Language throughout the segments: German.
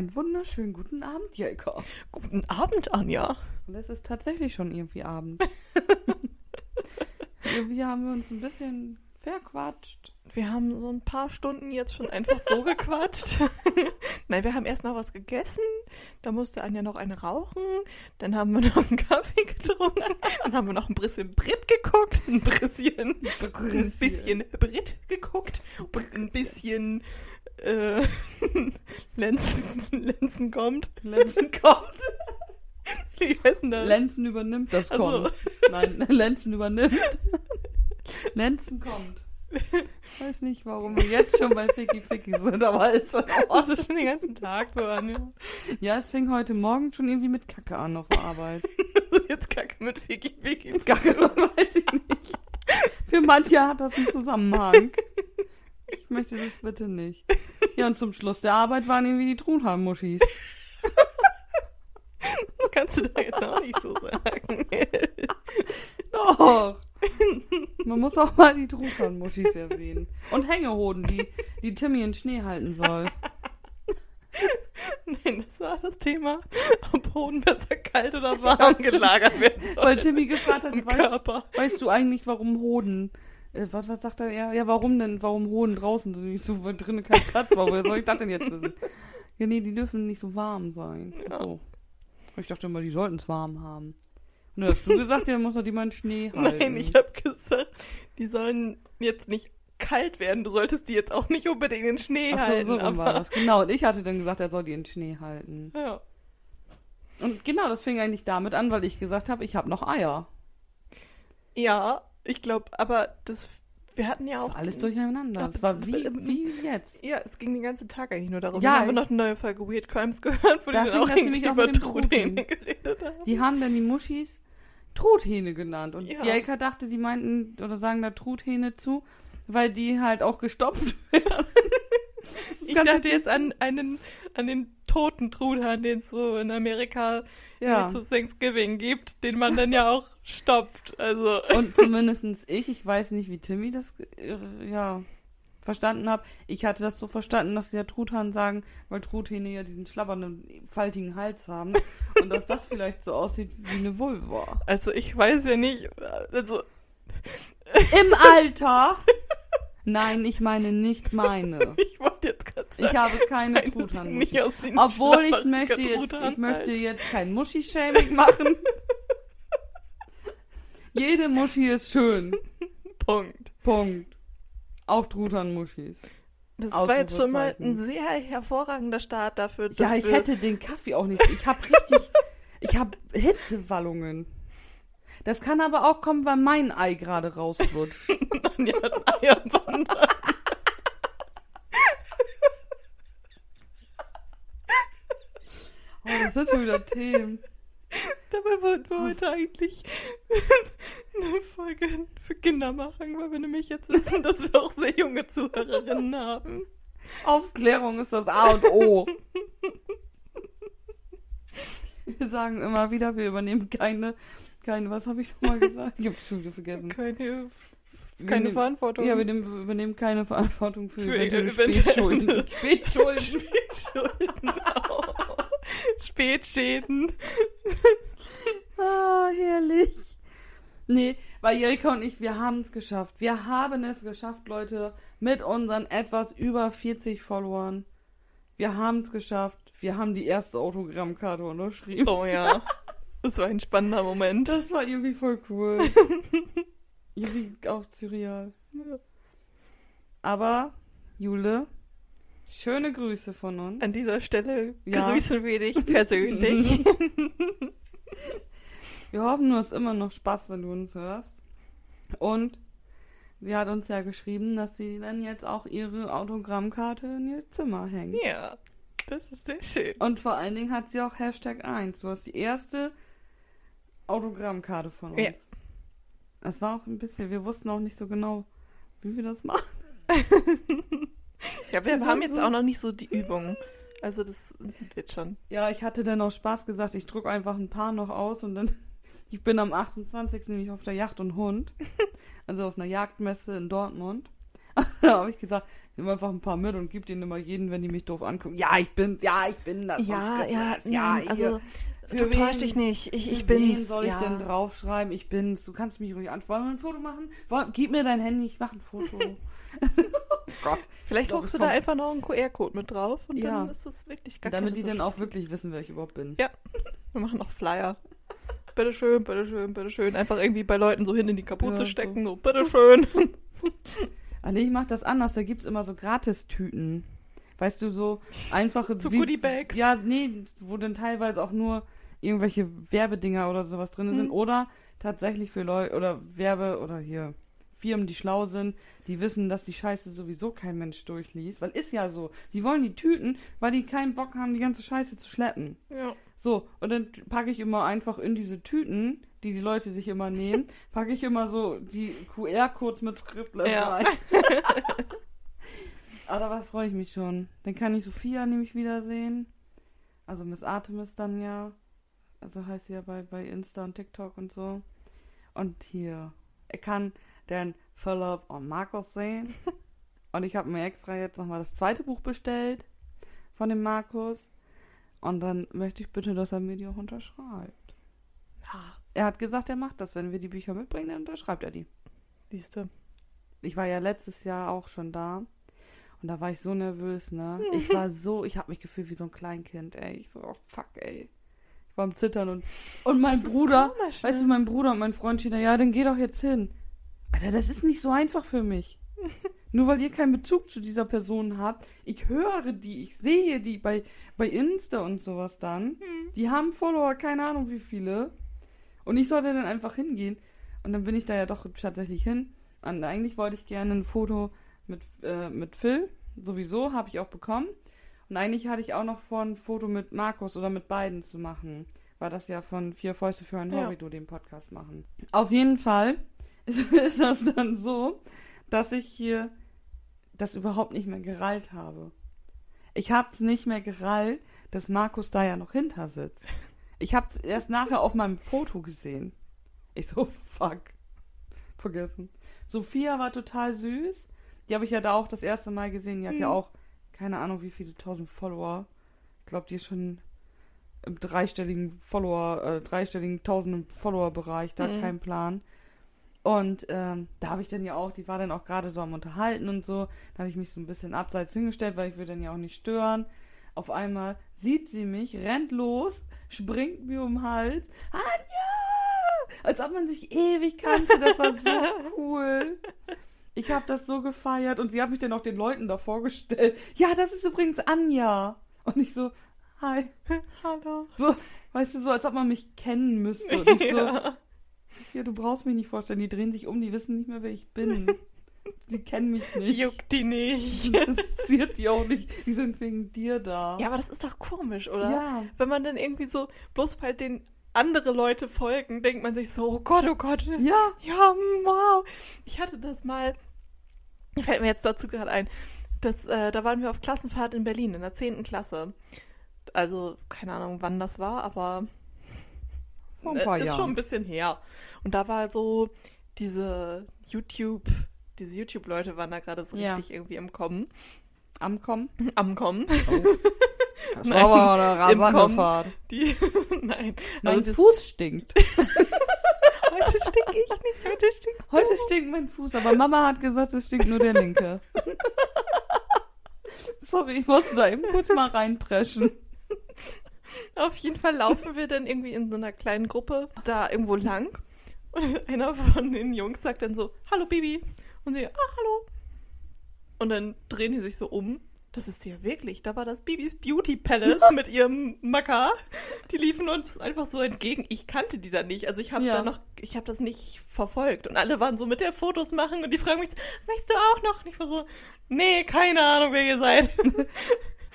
Einen wunderschönen guten Abend, Jelka. Guten Abend, Anja. Und es ist tatsächlich schon irgendwie Abend. irgendwie haben wir uns ein bisschen verquatscht. Wir haben so ein paar Stunden jetzt schon einfach so gequatscht. Nein, wir haben erst noch was gegessen, da musste Anja noch eine rauchen, dann haben wir noch einen Kaffee getrunken, dann haben wir noch ein bisschen Brit geguckt, ein bisschen, ein bisschen Brit geguckt und ein bisschen äh, Lenzen, Lenzen kommt. Lenzen kommt. Wie heißt denn das? Lenzen übernimmt das Also. kommt. Nein, Lenzen übernimmt. Lenzen kommt. Ich weiß nicht, warum wir jetzt schon bei Ficky Ficky sind, aber ist in Das Ordnung. ist schon den ganzen Tag so, Anja. Ja, es fing heute Morgen schon irgendwie mit Kacke an auf der Arbeit. Jetzt Kacke mit Vicky Vicky. Kacke, weiß ich nicht. Für manche hat das einen Zusammenhang. Ich möchte das bitte nicht. Ja, und zum Schluss der Arbeit waren irgendwie die Truthahn-Muschis. Das kannst du da jetzt auch nicht so sagen. Doch. Man muss auch mal die Truthahn-Muschis erwähnen. Und Hängehoden, die, die Timmy in Schnee halten soll. Nein, das war das Thema, ob Hoden besser kalt oder warm gelagert werden soll. Weil Timmy gefragt hat, weißt, weißt du eigentlich, warum Hoden... Äh, was, was sagt er? Ja, ja, warum denn? Warum Hoden draußen sind? Ich so, weil drinnen kein Platz war. Woher soll ich das denn jetzt wissen? Ja, nee, die dürfen nicht so warm sein. Ja. So. Ich dachte immer, die sollten es warm haben. Und dann hast du gesagt, ja, dann muss die mal in Schnee halten. Nein, ich habe gesagt, die sollen jetzt nicht kalt werden. Du solltest die jetzt auch nicht unbedingt in den Schnee Ach so, halten. so rum war das. Genau, und ich hatte dann gesagt, er soll die in Schnee halten. Ja. Und genau, das fing eigentlich damit an, weil ich gesagt habe, ich habe noch Eier. ja, ich glaube, aber das, wir hatten ja auch war alles durcheinander. Ja, Das war wie, wie jetzt. Ja, es ging den ganzen Tag eigentlich nur darum. Ja, wir haben noch eine neue Folge Weird Crimes gehört, wo Da die dann auch irgendwie auch über Truthähne geredet haben. Die haben dann die Muschis Truthähne genannt. Und Ja. die Elka dachte, die meinten oder sagen da Truthähne zu, weil die halt auch gestopft werden. Ich dachte jetzt an einen, an den toten Truthahn, den es so in Amerika ja. zu Thanksgiving gibt, den man dann ja auch stopft. Also, Und zumindestens ich, ich weiß nicht, wie Timmy das äh, ja verstanden hat. Ich hatte das so verstanden, dass sie ja Truthahn sagen, weil Truthähne ja diesen schlabbernden, faltigen Hals haben. und dass das vielleicht so aussieht wie eine Vulva. also ich weiß ja nicht, also Im Alter? Nein, ich meine nicht meine. ich wollte jetzt gerade sagen, Ich habe keine Truthahn. Obwohl ich möchte jetzt, ich möchte halt. jetzt kein Muschi-Shaming machen. Jede Muschi ist schön. Punkt. Punkt. Auch Truthahn-Muschis. Das war jetzt schon mal ein sehr hervorragender Start dafür, dass Ja, ich hätte den Kaffee auch nicht. Ich habe richtig, ich habe Hitzewallungen. Das kann aber auch kommen, weil mein Ei gerade rausrutscht. Anja hat. Oh, das sind schon wieder Themen. Dabei wollten wir heute eigentlich eine Folge für Kinder machen, weil wir nämlich jetzt wissen, dass wir auch sehr junge Zuhörerinnen haben. Aufklärung ist das A und O. Wir sagen immer wieder, wir übernehmen keine, keine, was habe ich nochmal gesagt? Ich habe schon wieder vergessen. Keine, keine nehmen- Verantwortung. Ja, wir nehmen, übernehmen keine Verantwortung für, Für eventuelle eventuelle- Spätschulden. Spätschulden. Spätschulden. Spätschäden. Ah, herrlich. Nee, weil Erika und ich, wir haben es geschafft. Wir haben es geschafft, Leute, mit unseren etwas über 40 Followern. Wir haben es geschafft. Wir haben die erste Autogrammkarte unterschrieben. Oh ja. Das war ein spannender Moment. Das war irgendwie voll cool. irgendwie auch surreal. Aber, Jule, schöne Grüße von uns. An dieser Stelle Ja. grüßen wir dich persönlich. Wir hoffen, du hast immer noch Spaß, wenn du uns hörst. Und sie hat uns ja geschrieben, dass sie dann jetzt auch ihre Autogrammkarte in ihr Zimmer hängt. ja, das ist sehr schön. Und vor allen Dingen hat sie auch Hashtag 1. Du hast die erste Autogrammkarte von uns. Ja. Das war auch ein bisschen, wir wussten auch nicht so genau, wie wir das machen. Ja, wir Das haben jetzt so- auch noch nicht so die Übung. Also das wird schon. Ja, ich hatte dann auch Spaß gesagt, ich drücke einfach ein paar noch aus und dann, ich bin am 28. nämlich auf der Yacht und Hund. Also auf einer Jagdmesse in Dortmund. da habe ich gesagt, nimm einfach ein paar mit und gib denen immer jeden, wenn die mich doof angucken. Ja, ich bin's, ja, ich bin das. Ja, ja, ja, ja, hier. Für du täusch dich nicht. Ich, ich Für wen bin's. soll ich ja. denn draufschreiben? Ich bin's. Du kannst mich ruhig an. Wollen wir ein Foto machen? Wollen, gib mir dein Handy, ich mache ein Foto. oh Gott. Vielleicht Ich druckst du da einfach noch einen QR-Code mit drauf und Ja. dann ist es wirklich gar Damit die so dann auch wirklich wissen, wer ich überhaupt bin. Ja, wir machen noch Flyer. Bitteschön, bitteschön, bitteschön. Einfach irgendwie bei Leuten so hin in die Kapuze Ja, so. stecken, so, bitteschön. Ah, nee, ich mach das anders. Da gibt's immer so Gratistüten. Weißt du, so einfache... So wie- Goodiebags. Ja, nee, wo dann teilweise auch nur irgendwelche Werbedinger oder sowas drin sind. Mhm. Oder tatsächlich für Leute, oder Werbe, oder hier Firmen, die schlau sind, die wissen, dass die Scheiße sowieso kein Mensch durchliest. Weil ist ja so. Die wollen die Tüten, weil die keinen Bock haben, die ganze Scheiße zu schleppen. Ja. So, und dann packe ich immer einfach in diese Tüten, die die Leute sich immer nehmen, packe ich immer so die QR-Codes mit Scriptless Ja. rein. Aber da freue ich mich schon. Dann kann ich Sophia nämlich wiedersehen. Also Miss Artemis dann ja. Also heißt sie ja bei, bei Insta und TikTok und so. Und hier, er kann dann Philipp und Markus sehen. Und ich habe mir extra jetzt nochmal das zweite Buch bestellt von dem Markus. Und dann möchte ich bitte, dass er mir die auch unterschreibt. Ja, Er hat gesagt, er macht das. Wenn wir die Bücher mitbringen, dann unterschreibt er die. siehste. Ich war ja letztes Jahr auch schon da. Und da war ich so nervös, ne? Ich war so, ich habe mich gefühlt wie so ein Kleinkind, ey. Ich so, oh fuck, ey. Ich war am Zittern und, und mein Das Bruder, komisch, weißt ne? du, mein Bruder und mein Freund da, ja, dann geh doch jetzt hin. Alter, das ist nicht so einfach für mich. Nur weil ihr keinen Bezug zu dieser Person habt. Ich höre die, ich sehe die bei, bei Insta und sowas dann. Hm. Die haben Follower, keine Ahnung wie viele. Und ich sollte dann einfach hingehen. Und dann bin ich da ja doch tatsächlich hin. Und eigentlich wollte ich gerne ein Foto mit, äh, mit Phil. Sowieso habe ich auch bekommen. Und eigentlich hatte ich auch noch vor, ein Foto mit Markus oder mit beiden zu machen. Weil das ja von Vier Fäuste für ein Ja. Hobby, du den Podcast machen. Auf jeden Fall ist, das dann so, dass ich hier das überhaupt nicht mehr gerallt habe. Ich habe es nicht mehr gerallt, dass Markus da ja noch hinter sitzt. Ich habe es erst nachher auf meinem Foto gesehen. Ich so, fuck. Vergessen. Sophia war total süß. Die habe ich ja da auch das erste Mal gesehen. Die hat ja Mhm. auch, keine Ahnung, wie viele tausend Follower. Ich glaube, die ist schon im dreistelligen Follower, äh, dreistelligen tausenden Follower-Bereich, da Mhm. kein Plan. Und ähm, da habe ich dann ja auch, die war dann auch gerade so am Unterhalten und so. Da hatte ich mich so ein bisschen abseits hingestellt, weil ich will dann ja auch nicht stören. Auf einmal sieht sie mich, rennt los, springt mir um den Hals. Anja! Als ob man sich ewig kannte. Das war so cool. Ich habe das so gefeiert und sie hat mich dann auch den Leuten da vorgestellt. Ja, das ist übrigens Anja. Und ich so, hi. Hallo. So, weißt du, so als ob man mich kennen müsste. Und ich so, Ja. du brauchst mich nicht vorstellen. Die drehen sich um, die wissen nicht mehr, wer ich bin. Die kennen mich nicht. Juckt die nicht. Interessiert die auch nicht. Die sind wegen dir da. Ja, aber das ist doch komisch, oder? Ja. Wenn man dann irgendwie so, bloß weil den andere Leute folgen, denkt man sich so, oh Gott, oh Gott. Ja. Ja, wow. Ich hatte das mal, fällt mir jetzt dazu gerade ein, das, äh, da waren wir auf Klassenfahrt in Berlin in der 10. Klasse. Also, keine Ahnung, wann das war, aber Vor ein paar äh, ist Jahren. schon ein bisschen her. Und da war so diese YouTube, diese YouTube-Leute waren da gerade so Ja. richtig irgendwie im Kommen. Am Kommen. Am Kommen. Das war aber eine im rasante Kommen. Fahrt. Die, nein, Mein das, Fuß stinkt. heute stink ich nicht, heute stinkst Heute du. stinkt mein Fuß, aber Mama hat gesagt, es stinkt nur der linke. Sorry, ich musste da eben kurz mal reinpreschen. Auf jeden Fall laufen wir dann irgendwie in so einer kleinen Gruppe da irgendwo lang. Und einer von den Jungs sagt dann so, hallo Bibi. Und sie, ah, hallo. Und dann drehen die sich so um. Das ist ja wirklich. Da war das Bibis Beauty Palace mit ihrem Macker. Die liefen uns einfach so entgegen. Ich kannte die da nicht. Also ich habe Ja. da noch, ich habe das nicht verfolgt. Und alle waren so mit der Fotos machen und die fragen mich so, möchtest du auch noch? Und ich war so, nee, keine Ahnung, wer ihr seid.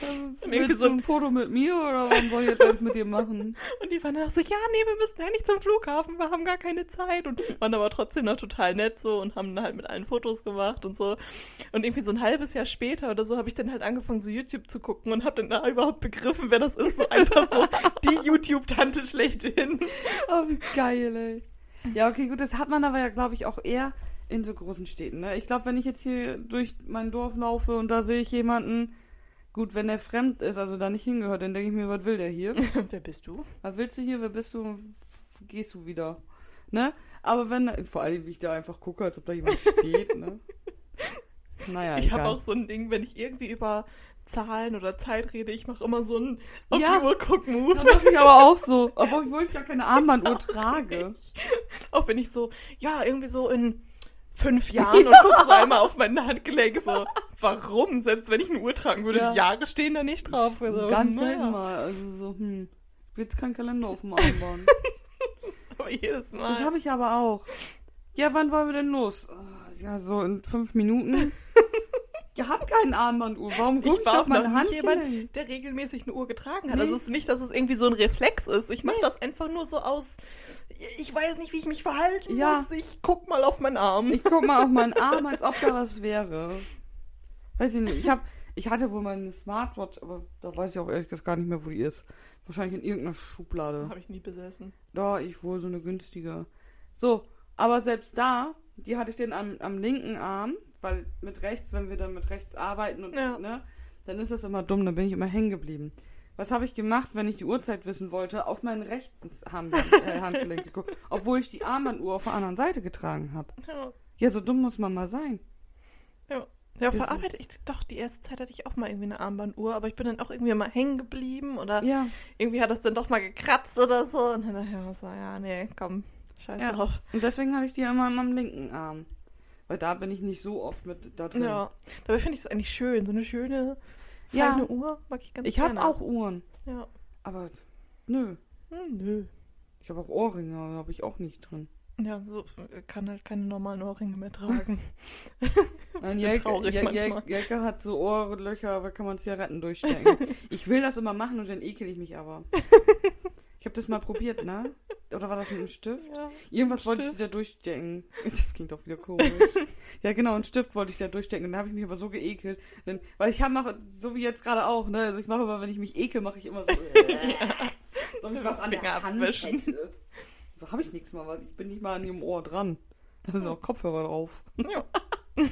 Irgendwie Willst so- du ein Foto mit mir oder warum soll ich jetzt eins mit dir machen? Und die waren dann auch so, ja, nee, wir müssen eigentlich zum Flughafen, wir haben gar keine Zeit. Und waren aber trotzdem noch total nett so und haben dann halt mit allen Fotos gemacht und so. Und irgendwie so ein halbes Jahr später oder so habe ich dann halt angefangen, so YouTube zu gucken und habe dann da überhaupt begriffen, wer das ist. So einfach so die YouTube-Tante schlechthin. Oh, wie geil, ey. Ja, okay, gut, das hat man aber ja, glaube ich, auch eher In so großen Städten, ne? Ich glaube, wenn ich jetzt hier durch mein Dorf laufe und da sehe ich jemanden, gut, wenn der fremd ist, also da nicht hingehört, dann denke ich mir, was will der hier? Wer bist du? Was willst du hier? Wer bist du? Gehst du wieder? Ne? Aber wenn, vor allem, wie ich da einfach gucke, als ob da jemand steht, ne? Naja, ich habe auch so ein Ding, wenn ich irgendwie über Zahlen oder Zeit rede, ich mache immer so ein auf Ja. die Uhr guck Move. Das mache ich aber auch so. Obwohl ich gar keine Armbanduhr trage. Auch wenn ich so, ja, irgendwie so in fünf Jahren und guck so einmal auf mein Handgelenk so, warum? Selbst wenn ich eine Uhr tragen würde, Ja. die Jahre stehen da nicht drauf. Also, Ganz naja. mal. Also so, hm. Jetzt kein Kalender auf dem Armband. Aber jedes Mal. Das habe ich aber auch. Ja, wann wollen wir denn los? Ja, so in fünf Minuten. Ich habe keine Armbanduhr. Warum gucke ich, ich auf meine nicht jemand, der regelmäßig eine Uhr getragen hat. Nee. Also es ist nicht, dass es irgendwie so ein Reflex ist. Ich mache das einfach nur so aus, ich weiß nicht, wie ich mich verhalten Ja. muss. Ich guck mal auf meinen Arm. Ich guck mal auf meinen Arm, als ob da was wäre. Weiß ich nicht. Ich hab, ich hatte wohl meine Smartwatch, aber da weiß ich auch ehrlich gesagt gar nicht mehr, wo die ist. Wahrscheinlich in irgendeiner Schublade. Habe ich nie besessen. Da, ich wohl so eine günstige. So, aber selbst da, die hatte ich den am, am linken Arm, weil mit rechts, wenn wir dann mit rechts arbeiten und, Ja. ne, dann ist das immer dumm, dann bin ich immer hängen geblieben. Was habe ich gemacht, wenn ich die Uhrzeit wissen wollte? Auf meinen rechten Armband, äh, Handgelenk geguckt, obwohl ich die Armbanduhr auf der anderen Seite getragen habe. Ja. Ja, so dumm muss man mal sein. Ja. Ja, auf der Arbeit, ich, doch, die erste Zeit hatte ich auch mal irgendwie eine Armbanduhr, aber ich bin dann auch irgendwie mal hängen geblieben oder Ja, irgendwie hat das dann doch mal gekratzt oder so. Und dann dachte ich ja, nee, komm, scheiß ja. drauf. Und deswegen hatte ich die immer am linken Arm. Weil da bin ich nicht so oft mit da drin. Ja, dabei finde ich es eigentlich schön, so eine schöne, Ja. feine Uhr mag ich ganz Ich habe gerne. auch Uhren, Ja. aber nö. Hm, nö. Ich habe auch Ohrringe, aber habe ich auch nicht drin. Ja, so äh, kann halt keine normalen Ohrringe mehr tragen. Nein, Jelke, traurig Jel- manchmal. Jelke hat so Ohrlöcher, aber kann man Zigaretten durchstecken. ich will das immer machen und dann ekel ich mich aber. Ich habe das mal probiert, ne? Oder war das mit einem Stift? ja. Irgendwas wollte ich Stift. da durchstecken. Das klingt doch wieder komisch. ja, genau, einen Stift wollte ich da durchstecken. Und da habe ich mich aber so geekelt. Denn, weil ich mache, so wie jetzt gerade auch, ne? Also ich mache immer, wenn ich mich ekel, mache ich immer so. Äh, so ob ich was an der Hand abwischen. hätte. Da habe ich nichts mal, ich bin nicht mal an ihrem Ohr dran. Da sind auch Kopfhörer drauf. Ja.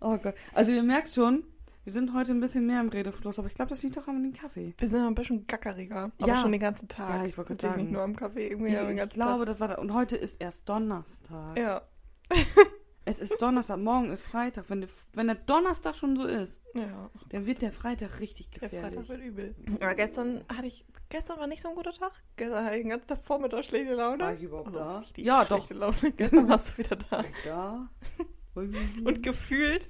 Oh Gott. Also ihr merkt schon, wir sind heute ein bisschen mehr im Redefluss, aber ich glaube, das liegt doch an dem Kaffee. Wir sind ein bisschen gackeriger, aber Ja. schon den ganzen Tag. Ja, ich wollte gerade sagen. Nicht nur am Kaffee, irgendwie Ich, den ich ganzen glaube, das war da. Und heute ist erst Donnerstag. Tag. Ja. Es ist Donnerstag, morgen ist Freitag. Wenn, der- wenn der Donnerstag schon so ist, Ja. dann wird der Freitag richtig Der gefährlich. Freitag wird übel. Aber gestern hatte ich, gestern war nicht so ein guter Tag. Gestern hatte ich den ganzen Tag Vormittag schlechte Laune. War ich überhaupt Also da? Ja, doch. schlechte Laune. Gestern warst du wieder da. War ich da? Ich. Und gefühlt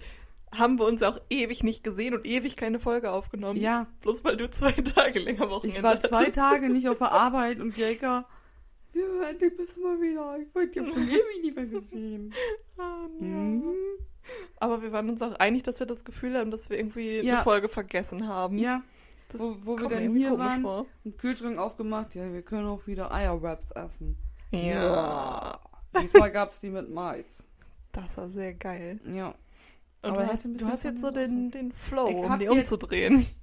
haben wir uns auch ewig nicht gesehen und ewig keine Folge aufgenommen. ja, Bloß weil du zwei Tage länger Wochenende ich war zwei hattest. Tage nicht auf der Arbeit und Jelka, ja, endlich bist du mal wieder. Ich wollte dich schon ewig nicht mehr gesehen. Ah, ja. Mhm. Aber wir waren uns auch einig, dass wir das Gefühl haben, dass wir irgendwie Ja. eine Folge vergessen haben. Ja, das wo, wo wir dann hier waren, vor. und Kühlschrank aufgemacht, ja, wir können auch wieder Eierwraps essen. Ja. Diesmal gab es die mit Mais. Das war sehr geil. Ja. Und Aber du hast, du hast jetzt so den, den Flow, Ich um die umzudrehen.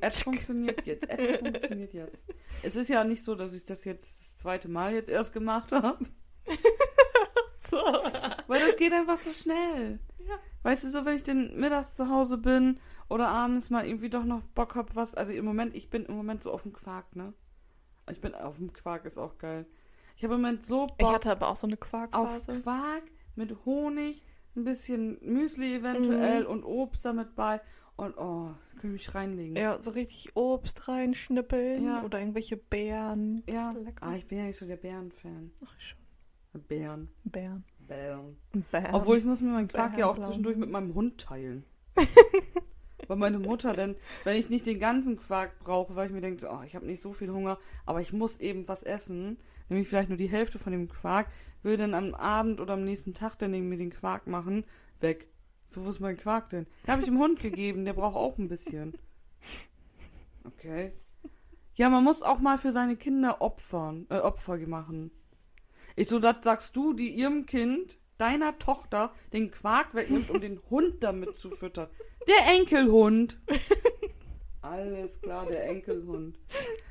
Es funktioniert jetzt. Es funktioniert jetzt. Es ist ja nicht so, dass ich das jetzt das zweite Mal jetzt erst gemacht habe. so. Weil das geht einfach so schnell. Ja. Weißt du, so wenn ich dann mittags zu Hause bin oder abends mal irgendwie doch noch Bock hab, was. Also im Moment, ich bin im Moment so auf dem Quark, ne? Ich bin auf dem Quark, ist auch geil. Ich habe im Moment so Ich Bock hatte aber auch so eine auf Quarkphase. Quark mit Honig, ein bisschen Müsli eventuell und Obst damit bei. Und oh, kann ich mich reinlegen. Ja, so richtig Obst reinschnippeln Ja. oder irgendwelche Beeren. Ja. Ah, ich bin ja nicht so der Bären-Fan. Ach, schon. Bären. Beeren. Bären. Beeren. Obwohl ich muss mir meinen Quark ja auch zwischendurch mit meinem Hund teilen. weil meine Mutter dann, wenn ich nicht den ganzen Quark brauche, weil ich mir denke, oh, ich habe nicht so viel Hunger, aber ich muss eben was essen, nämlich vielleicht nur die Hälfte von dem Quark, will dann am Abend oder am nächsten Tag dann irgendwie den Quark machen, weg. So, wo ist mein Quark denn? Den habe ich dem Hund gegeben, der braucht auch ein bisschen. Okay. Ja, man muss auch mal für seine Kinder opfern, äh, Opfer machen. Ich so, das sagst du, die ihrem Kind, deiner Tochter, den Quark wegnimmt, um den Hund damit zu füttern. Der Enkelhund. Alles klar, der Enkelhund.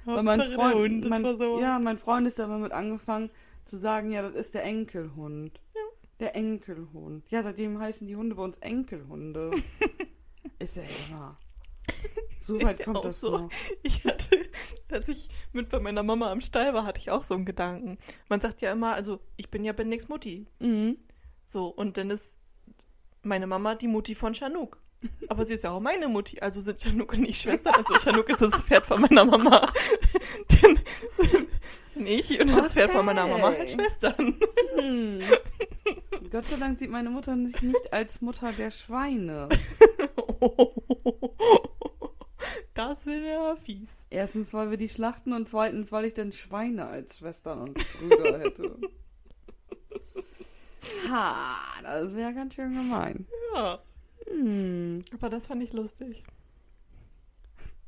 Weil mein Freund, mein, war so. ja, mein Freund ist da immer mit angefangen zu sagen, ja, das ist der Enkelhund. Der Enkelhund. Ja, seitdem heißen die Hunde bei uns Enkelhunde. ist ja immer. So Ist weit ja kommt auch das so. noch. Ich hatte, als ich mit bei meiner Mama am Stall war, hatte ich auch so einen Gedanken. Man sagt ja immer, also ich bin ja Benix Mutti. Mhm. So, und dann ist meine Mama die Mutti von Chanuk. Aber sie ist ja auch meine Mutti, also sind Chanuk und ich Schwestern. Also Chanuk ist das Pferd von meiner Mama. Dann sind ich und das Pferd von meiner Mama halt Okay. Schwestern. Hm. Gott sei Dank sieht meine Mutter sich nicht als Mutter der Schweine. Das wäre ja fies. Erstens, weil wir die schlachten und zweitens, weil ich dann Schweine als Schwestern und Brüder hätte. Ha, das wäre ganz schön gemein. Ja, Hm. aber das fand ich lustig.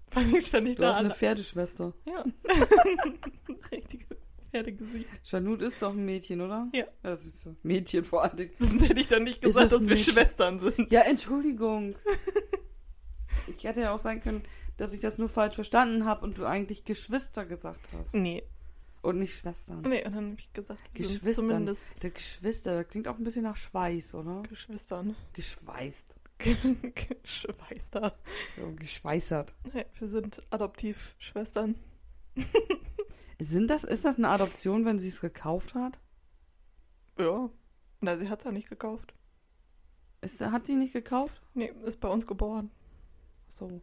Fand ich stand ich Du da hast eine alle. Pferdeschwester. Ja. Richtige Pferdegesicht. Janut ist doch ein Mädchen, oder? Ja. Das ist so. Mädchen vor allen Dingen. Sonst hätte ich dann nicht gesagt, es dass wir Mädchen? Schwestern sind. Ja, Entschuldigung. Ich hätte ja auch sein können, dass ich das nur falsch verstanden habe und du eigentlich Geschwister gesagt hast. Nee. Und nicht Schwestern. Nee, und dann habe ich gesagt, Geschwistern. zumindest Der Geschwister, das klingt auch ein bisschen nach Schweiß, oder? Geschwistern. Geschweißt. Geschwister. So, geschweißert. Nee, wir sind Adoptivschwestern. Sind das, ist das eine Adoption, wenn sie es gekauft hat? Ja. Na, sie hat es ja nicht gekauft. Ist, hat sie nicht gekauft? Nee, ist bei uns geboren. So.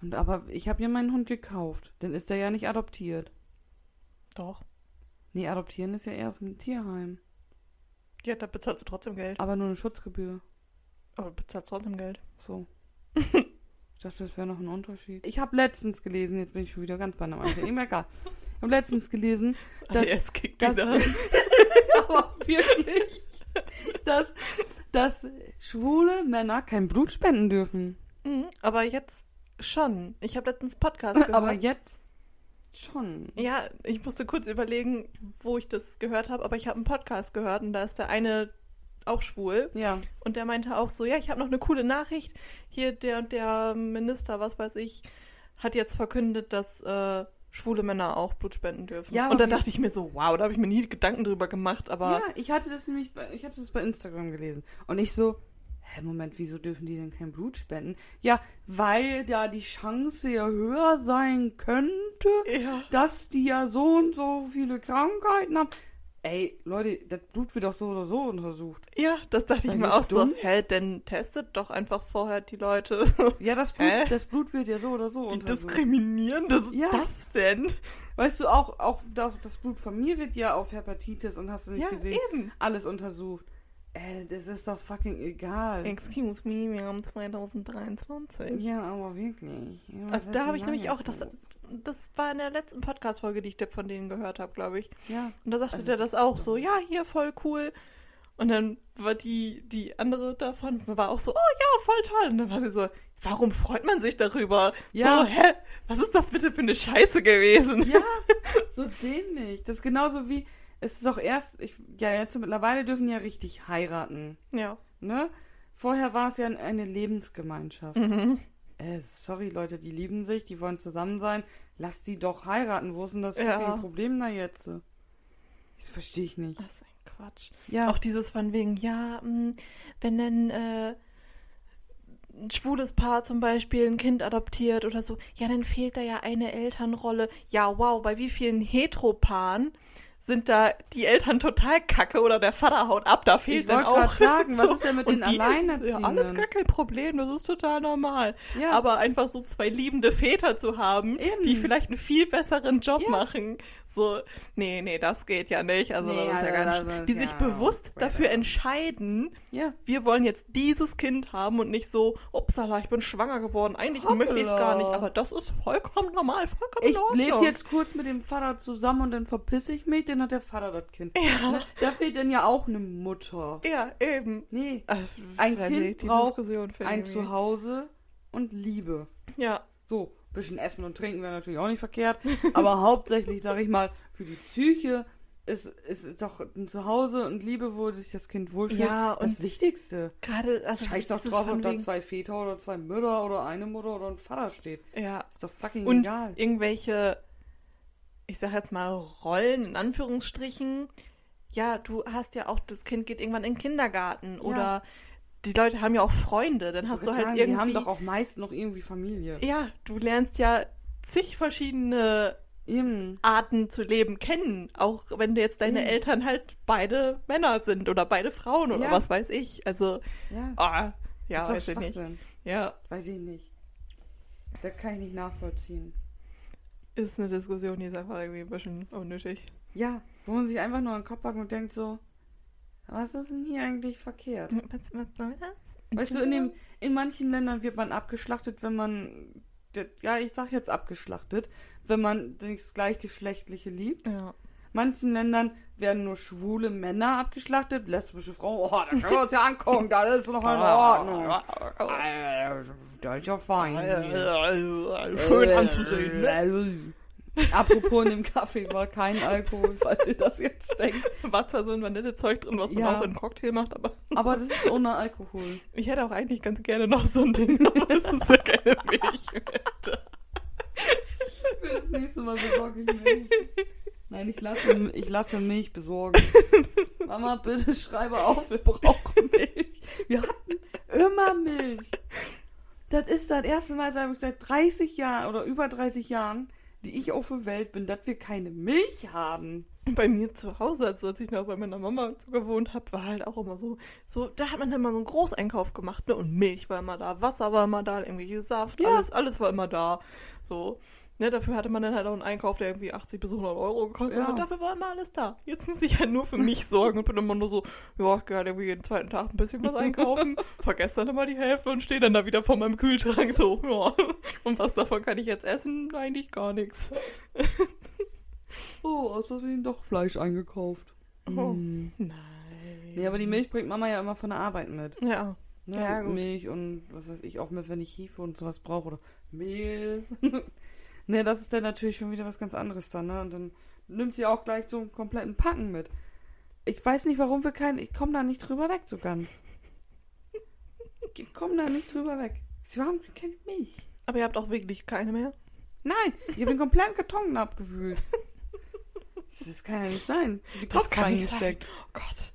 Und aber ich habe ja meinen Hund gekauft. Dann ist er ja nicht adoptiert. Doch. Nee, adoptieren ist ja eher auf dem Tierheim. Ja, da bezahlst du trotzdem Geld. Aber nur eine Schutzgebühr. Aber du bezahlst trotzdem Geld. So. Ich dachte, das wäre noch ein Unterschied. Ich habe letztens gelesen, jetzt bin ich schon wieder ganz bei einem anderen. Ihm egal. Ich habe letztens gelesen, Das- Das, kickt das- wieder. aber wirklich, dass, dass schwule Männer kein Blut spenden dürfen. Mhm, aber jetzt schon. Ich habe letztens Podcast gehört. Aber jetzt schon. Ja, ich musste kurz überlegen, wo ich das gehört habe, aber ich habe einen Podcast gehört und da ist der eine auch schwul Ja. und der meinte auch so, ja, ich habe noch eine coole Nachricht. Hier der und der Minister, was weiß ich, hat jetzt verkündet, dass äh, schwule Männer auch Blut spenden dürfen. Ja, und da dachte ich mir so, wow, da habe ich mir nie Gedanken drüber gemacht, aber ja, ich hatte das nämlich bei, ich hatte das bei Instagram gelesen. Und ich so, hä, Moment, wieso dürfen die denn kein Blut spenden? Ja, weil da die Chance ja höher sein könnte, ja. dass die ja so und so viele Krankheiten haben. Ey, Leute, das Blut wird doch so oder so untersucht. Ja, das dachte ich mir auch so. dumm? Hä, denn testet doch einfach vorher die Leute. Ja, das Blut, Hä? das Blut wird ja so oder so Wie untersucht. diskriminierend ist Ja. das denn? Weißt du, auch, auch das, das Blut von mir wird ja auf Hepatitis und hast du nicht Ja, gesehen, eben. alles untersucht. Ey, das ist doch fucking egal. Excuse me, wir haben 2023. Ja, aber wirklich. Ja, Also da habe ich nämlich auch, das, das war in der letzten Podcast-Folge, die ich von denen gehört habe, glaube ich. Ja. Und da sagte Also der das auch so, ja, hier voll cool. Und dann war die, die andere davon, war auch so, oh ja, voll toll. Und dann war sie so, warum freut man sich darüber? Ja. So, hä? Was ist das bitte für eine Scheiße gewesen? Ja, so dämlich. Das ist genauso wie, es ist auch erst, ich, ja, jetzt mittlerweile dürfen ja richtig heiraten, Ja. ne? Vorher war es ja eine Lebensgemeinschaft. Mhm. Äh, sorry, Leute, die lieben sich, die wollen zusammen sein. Lass die doch heiraten. Wo ist denn das Ja. Problem da jetzt? Das verstehe ich nicht. Das ist ein Quatsch. Ja, Auch dieses von wegen, ja, mh, wenn dann äh, ein schwules Paar zum Beispiel ein Kind adoptiert oder so, ja, dann fehlt da ja eine Elternrolle. Ja, wow, bei wie vielen Heteropaaren sind da die Eltern total kacke oder der Vater haut ab, da fehlt Ich dann auch. sagen, was ist denn mit Und den Alleinerziehenden? Ja, alles gar kein Problem, das ist total normal. Ja. Aber einfach so zwei liebende Väter zu haben, Eben. die vielleicht einen viel besseren Job Ja. machen, so, nee, nee, das geht ja nicht. Also Nee, das ist ja also ganz das ist die sich bewusst dafür entscheiden, ja. wir wollen jetzt dieses Kind haben und nicht so, upsala, ich bin schwanger geworden, eigentlich Hoppla. möchte ich es gar nicht, aber das ist vollkommen normal, vollkommen Ich in Ordnung. lebe jetzt kurz mit dem Vater zusammen und dann verpisse ich mich, dann hat der Vater das Kind. Ja, Da fehlt dann ja auch eine Mutter. ja, eben. Nee, Äh, ein Kind nicht, braucht ein Zuhause und Liebe. Ja, So, bisschen Essen und Trinken wäre natürlich auch nicht verkehrt, aber hauptsächlich, sag ich mal, für die Psyche ist, ist doch ein Zuhause und Liebe, wo sich das Kind wohlfühlt, Ja, das und- Wichtigste. gerade, also Scheiß doch drauf, ob da zwei Väter oder zwei Mütter oder eine Mutter oder ein Vater steht. ja, Ist doch fucking und egal. irgendwelche, ich sag jetzt mal, Rollen in Anführungsstrichen. ja, du hast ja auch, das Kind geht irgendwann in den Kindergarten oder die Leute haben ja auch Freunde, dann hast du halt sagen, irgendwie. Die haben doch auch meist noch irgendwie Familie. ja, du lernst ja zig verschiedene Eben. Arten zu leben kennen, auch wenn jetzt deine Mhm. Eltern halt beide Männer sind oder beide Frauen oder Ja. was weiß ich. Also, Ja. ah, ja, weiß ich nicht. Ja, Weiß ich nicht. Da kann ich nicht nachvollziehen. Ist eine Diskussion, die ist einfach irgendwie ein bisschen unnötig. Ja, wo man sich einfach nur an den Kopf packt und denkt so, was ist denn hier eigentlich verkehrt? Was, was soll das? Weißt du, in, dem, in manchen Ländern wird man abgeschlachtet, wenn man, ja, ich sag jetzt abgeschlachtet, wenn man das Gleichgeschlechtliche liebt. Ja. Manchen Ländern werden nur schwule Männer abgeschlachtet, lesbische Frauen, oh, da können wir uns ja angucken, da ist noch in Ordnung. Das ist ja fein. Schön anzusehen. Ne? Apropos in dem Kaffee war kein Alkohol, falls ihr das jetzt denkt. War zwar so ein Vanillezeug drin, was man Ja. auch in einen Cocktail macht, aber Aber das ist ohne Alkohol. ich hätte auch eigentlich ganz gerne noch so ein Ding, aber es ist ja keine Milch mehr da. Für das nächste Mal besorge ich Milch. Nein, ich lasse, ich lasse Milch besorgen. Mama, bitte schreibe auf, wir brauchen Milch. Wir hatten immer Milch. Das ist das erste Mal seit, seit 30 Jahren oder über 30 Jahren, die ich auf der Welt bin, dass wir keine Milch haben. Bei mir zu Hause, also als ich noch bei meiner Mama gewohnt habe, war halt auch immer so, so, da hat man immer so einen Großeinkauf gemacht, ne? Und Milch war immer da, Wasser war immer da, irgendwelche Saft, Ja. alles, alles war immer da. So. Ne, dafür hatte man dann halt auch einen Einkauf, der irgendwie 80 bis 100 Euro gekostet hat. Ja. Und dafür war immer alles da. Jetzt muss ich halt nur für mich sorgen und bin immer nur so, ja, ich gehe halt irgendwie jeden zweiten Tag ein bisschen was einkaufen, vergesse dann immer die Hälfte und stehe dann da wieder vor meinem Kühlschrank so, ja. Und was davon kann ich jetzt essen? Eigentlich gar nichts. Oh, aus Versehen doch Fleisch eingekauft. Oh. Hm. Nein. Nee, aber die Milch bringt Mama ja immer von der Arbeit mit. Ja. Ne? Ja, gut. Milch und was weiß ich auch mit, wenn ich Hefe und sowas brauche oder Mehl. ne, das ist dann natürlich schon wieder was ganz anderes dann, ne? Und dann nimmt sie auch gleich so einen kompletten Packen mit. Ich weiß nicht, warum wir keinen. Ich komme da nicht drüber weg, so ganz. Ich komme da nicht drüber weg. Wir haben keine Milch. Aber ihr habt auch wirklich keine mehr? Nein, ich habe den kompletten Karton abgewühlt. Das kann ja nicht sein. Das kann nicht sein. Oh Gott,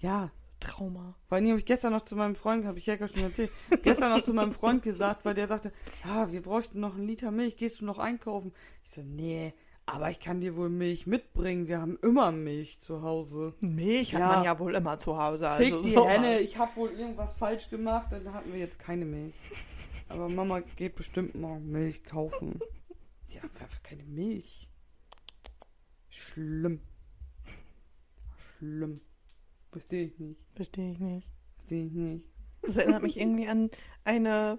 Ja, Trauma. Vor allem habe ich gestern noch zu meinem Freund, habe ich ja schon erzählt, gestern noch zu meinem Freund gesagt, weil der sagte, ja, wir bräuchten noch einen Liter Milch, gehst du noch einkaufen? Ich so, nee, aber ich kann dir wohl Milch mitbringen, wir haben immer Milch zu Hause. Milch hat Ja. man ja wohl immer zu Hause. Fick Also die sowas. Henne, ich habe wohl irgendwas falsch gemacht, dann hatten wir jetzt keine Milch. Aber Mama geht bestimmt morgen Milch kaufen. Sie haben einfach keine Milch. Schlimm. Schlimm. Verstehe ich nicht. Verstehe ich nicht. Verstehe ich nicht. Das erinnert mich irgendwie an eine,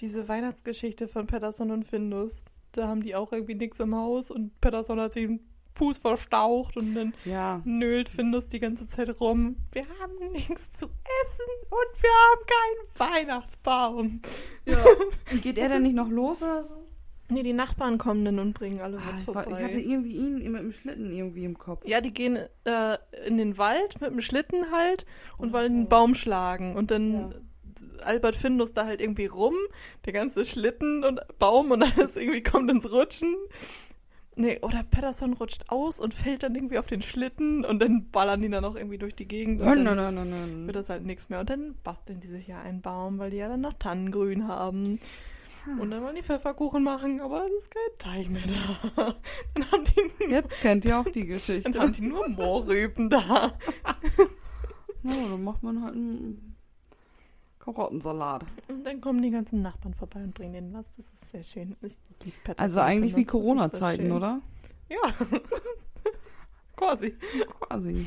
diese Weihnachtsgeschichte von Patterson und Findus. Da haben die auch irgendwie nichts im Haus und Patterson hat sich den Fuß verstaucht und dann Ja. nölt Findus die ganze Zeit rum. Wir haben nichts zu essen und wir haben keinen Weihnachtsbaum. Ja. Geht er denn nicht noch los oder so? Nee, die Nachbarn kommen dann und bringen alle Ah, was ich, vorbei. war, ich hatte irgendwie ihn mit dem Schlitten irgendwie im Kopf. Ja, die gehen äh, in den Wald mit dem Schlitten halt und Oh. wollen einen Baum schlagen. Und dann Ja. Albert Findus da halt irgendwie rum, der ganze Schlitten und Baum und alles irgendwie kommt ins Rutschen. Nee, oder Patterson rutscht aus und fällt dann irgendwie auf den Schlitten und dann ballern die dann auch irgendwie durch die Gegend. Nein, nein, nein, nein, wird das halt nichts mehr. Und dann basteln die sich ja einen Baum, weil die ja dann noch Tannengrün haben. Und dann wollen die Pfefferkuchen machen, aber es ist kein Teig mehr da. Dann haben die Jetzt kennt ihr auch die Geschichte. dann haben die nur Mohrrüben da. Ja, dann macht man halt einen Karottensalat. Und dann kommen die ganzen Nachbarn vorbei und bringen denen was. Das ist sehr schön. Also eigentlich wie Corona-Zeiten, oder? Ja. Quasi. Quasi.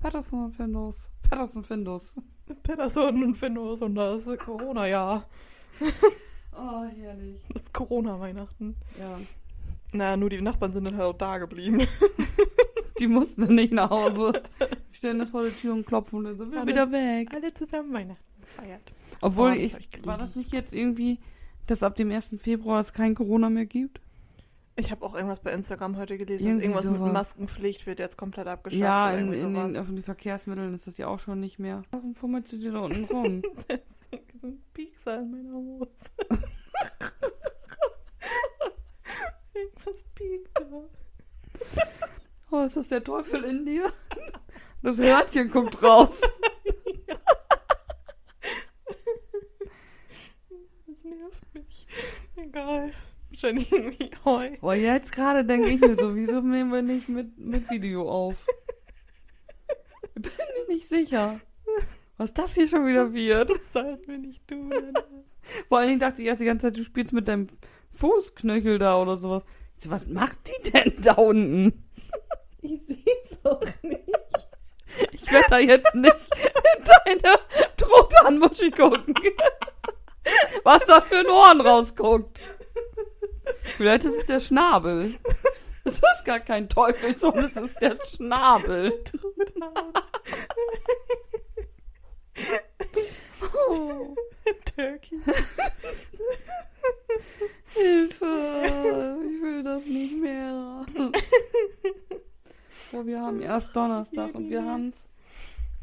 Patterson und Findus. Patterson Findus. Patterson und Findus und das Corona-Jahr. Oh, herrlich. Das Corona-Weihnachten. Ja. Na, nur die Nachbarn sind dann halt auch da geblieben. Die mussten dann nicht nach Hause. Die stellen das vor die Tür und klopfen und dann sind wir Alle- wieder weg. Alle zusammen Weihnachten gefeiert. Obwohl, Oh, ich, war das nicht jetzt irgendwie, dass ab dem 1. Februar es kein Corona mehr gibt? Ich habe auch irgendwas bei Instagram heute gelesen, Irgendwie dass irgendwas mit sowas. Maskenpflicht wird jetzt komplett abgeschafft. ja, in, in den öffentlichen Verkehrsmitteln ist das ja auch schon nicht mehr. Warum fummelst du dir da unten rum? Da ist irgendwie so ein Piekser in meiner Hose. Irgendwas piekt da. Oh, ist das der Teufel in dir? Das Hörtchen guckt raus. Das nervt mich. Egal. Wahrscheinlich irgendwie Heu. Boah, jetzt gerade denke ich mir so, wieso nehmen wir nicht mit, mit Video auf? Ich bin mir nicht sicher, was das hier schon wieder wird. Das sollten wir nicht tun. Vor allen Dingen dachte ich erst die ganze Zeit, du spielst mit deinem Fußknöchel da oder sowas. So, was macht die denn da unten? Ich sehe es auch nicht. Ich werde da jetzt nicht in deine Trottanmuschi gucken. Was da für ein Ohren rausguckt. Vielleicht ist es der Schnabel. Es ist gar kein Teufelssohn, es ist der Schnabel. Oh, Turkey. Hilfe, ich will das nicht mehr. Ja, wir haben erst Donnerstag und wir haben's.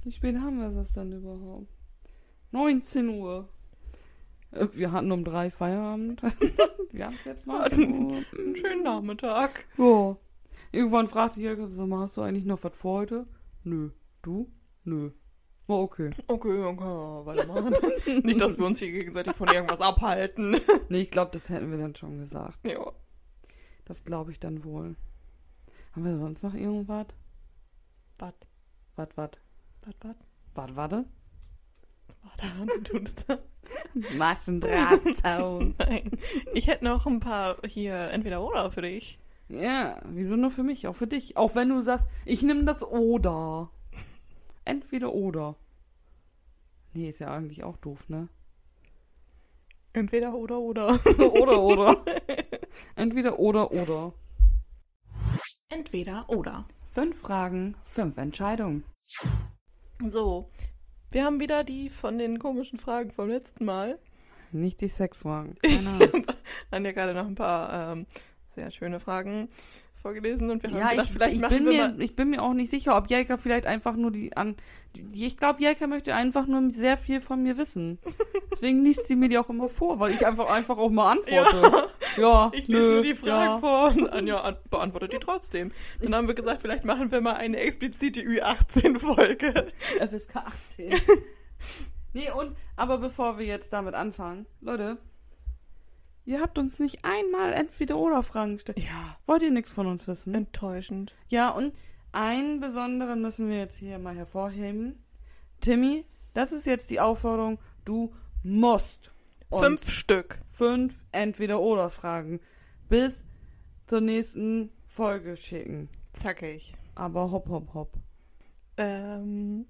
Wie spät haben wir das dann überhaupt? 19 Uhr. Äh, Wir hatten um drei Feierabend. Wir haben jetzt 19 Uhr. Einen schönen Nachmittag. Ja. Irgendwann fragte Jelke so, "Sag mal, hast du eigentlich noch was vor heute? Nö. Du? Nö. Oh, okay. Okay, okay, weitermachen. nicht, dass wir uns hier gegenseitig von irgendwas abhalten. Nee, ich glaube, das hätten wir dann schon gesagt. ja. Das glaube ich dann wohl. Haben wir sonst noch irgendwas? Was? Was, was? Was, was? Was, warte? Warte, du das da? Maschendrahtzaun. Nein. Ich hätte noch ein paar hier entweder oder für dich. ja, wieso nur für mich? Auch für dich. Auch wenn du sagst, ich nehme das oder. Entweder oder. Nee, ist ja eigentlich auch doof, ne? Entweder oder oder. oder, oder. Entweder oder, oder. Entweder oder. Fünf Fragen, fünf Entscheidungen. So. Wir haben wieder die von den komischen Fragen vom letzten Mal. Nicht die Sexfragen. Keine Angst. Haben ja gerade noch ein paar ähm, sehr schöne Fragen vorgelesen und wir haben Ja, gedacht, ich, vielleicht ich, machen bin wir mir, mal. ich bin mir auch nicht sicher, ob Jelka vielleicht einfach nur die an. Die, ich glaube, Jelka möchte einfach nur sehr viel von mir wissen. Deswegen liest sie mir die auch immer vor, weil ich einfach einfach auch mal antworte. Ja, Ich nö, lese mir die Fragen ja. vor und Anja an- beantwortet die trotzdem. Dann haben wir gesagt, vielleicht machen wir mal eine explizite Ü18-Folge. FSK 18. nee, und, aber bevor wir jetzt damit anfangen, Leute, ihr habt uns nicht einmal entweder oder Fragen gestellt. Ja, Wollt ihr nichts von uns wissen? enttäuschend. Ja, und einen besonderen müssen wir jetzt hier mal hervorheben. Timmy, das ist jetzt die Aufforderung, du musst Fünf Stück. fünf Entweder-Oder-Fragen bis zur nächsten Folge schicken. Zackig. Aber hopp, hopp, hopp. Ähm,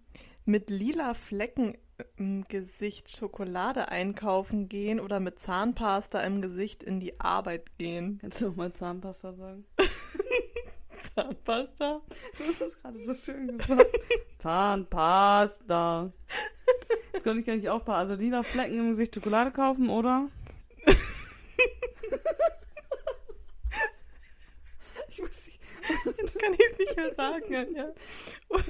mit lila Flecken im Gesicht Schokolade einkaufen gehen oder mit Zahnpasta im Gesicht in die Arbeit gehen. Kannst du mal Zahnpasta sagen? Zahnpasta? Du hast es gerade so schön gesagt. Zahnpasta. Jetzt konnte ich gar nicht aufpassen. Also lila Flecken im Gesicht Schokolade kaufen, oder? ich muss nicht. Jetzt kann ich es nicht mehr sagen, Anja. Und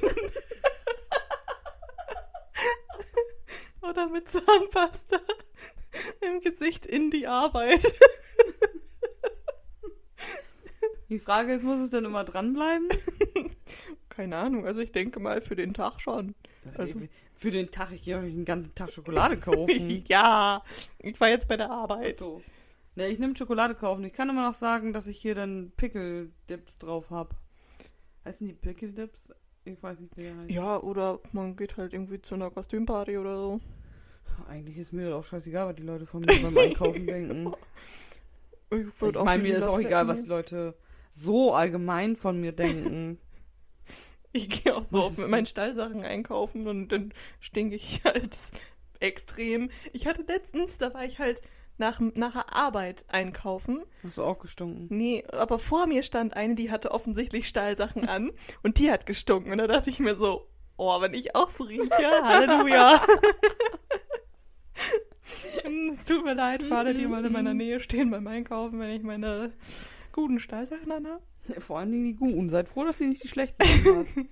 Oder mit Zahnpasta im Gesicht in die Arbeit. Die Frage ist, muss es denn immer dranbleiben? Keine Ahnung, also ich denke mal für den Tag schon. Also- Für den Tag, ich gehe auch nicht den ganzen Tag Schokolade kaufen. ja, ich war jetzt bei der Arbeit. so. Ne, ich nehme Schokolade kaufen. Ich kann immer noch sagen, dass ich hier dann Pickle-Dips drauf habe. Heißen die Pickle-Dips? Ich weiß nicht, wie der heißt. Ja, oder man geht halt irgendwie zu einer Kostümparty oder so. Eigentlich ist mir das auch scheißegal, was die Leute von mir beim Einkaufen denken. Ich, Ich meine, mir ist auch egal, was die. Leute so allgemein von mir denken. Ich gehe auch so oft mit meinen Stallsachen einkaufen und dann stinke ich halt extrem. Ich hatte letztens, da war ich halt nach, nach der Arbeit einkaufen. Hast du auch gestunken? Nee, aber vor mir stand eine, die hatte offensichtlich Stallsachen an und die hat gestunken. Und da dachte ich mir so, oh, wenn ich auch so rieche, Halleluja. Es tut mir leid für alle, die mal in meiner Nähe stehen beim Einkaufen, wenn ich meine guten Stallsachen anhabe. Vor allen Dingen die guten. Seid froh, dass sie nicht die schlechten hat.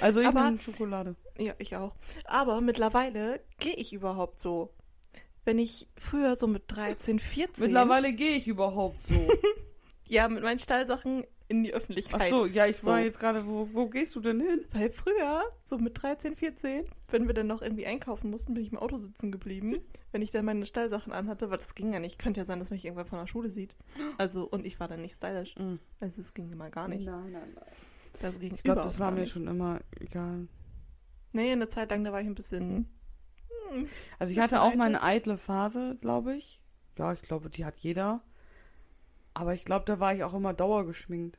Also ich Aber- nehme Schokolade. Ja, ich auch. Aber mittlerweile gehe ich überhaupt so. Wenn ich früher so mit 13, 14. Mittlerweile gehe ich überhaupt so. Ja, mit meinen Stallsachen in die Öffentlichkeit. Ach so, ja, ich war So. jetzt gerade, wo, wo gehst du denn hin? Weil früher, so mit 13, 14, wenn wir dann noch irgendwie einkaufen mussten, bin ich im Auto sitzen geblieben, wenn ich dann meine Stallsachen anhatte, weil das ging ja nicht. Könnte ja sein, dass mich irgendwer von der Schule sieht. Also, und ich war dann nicht stylisch. Mhm. Also, es ging immer gar nicht. Nein, nein, nein. Das ging Ich glaube, das war mir nicht. schon immer egal. Nee, eine Zeit lang, da war ich ein bisschen. hm, Also ich hatte auch meine eitle Phase, glaube ich. Ja, ich glaube, die hat jeder. Aber ich glaube, da war ich auch immer dauergeschminkt.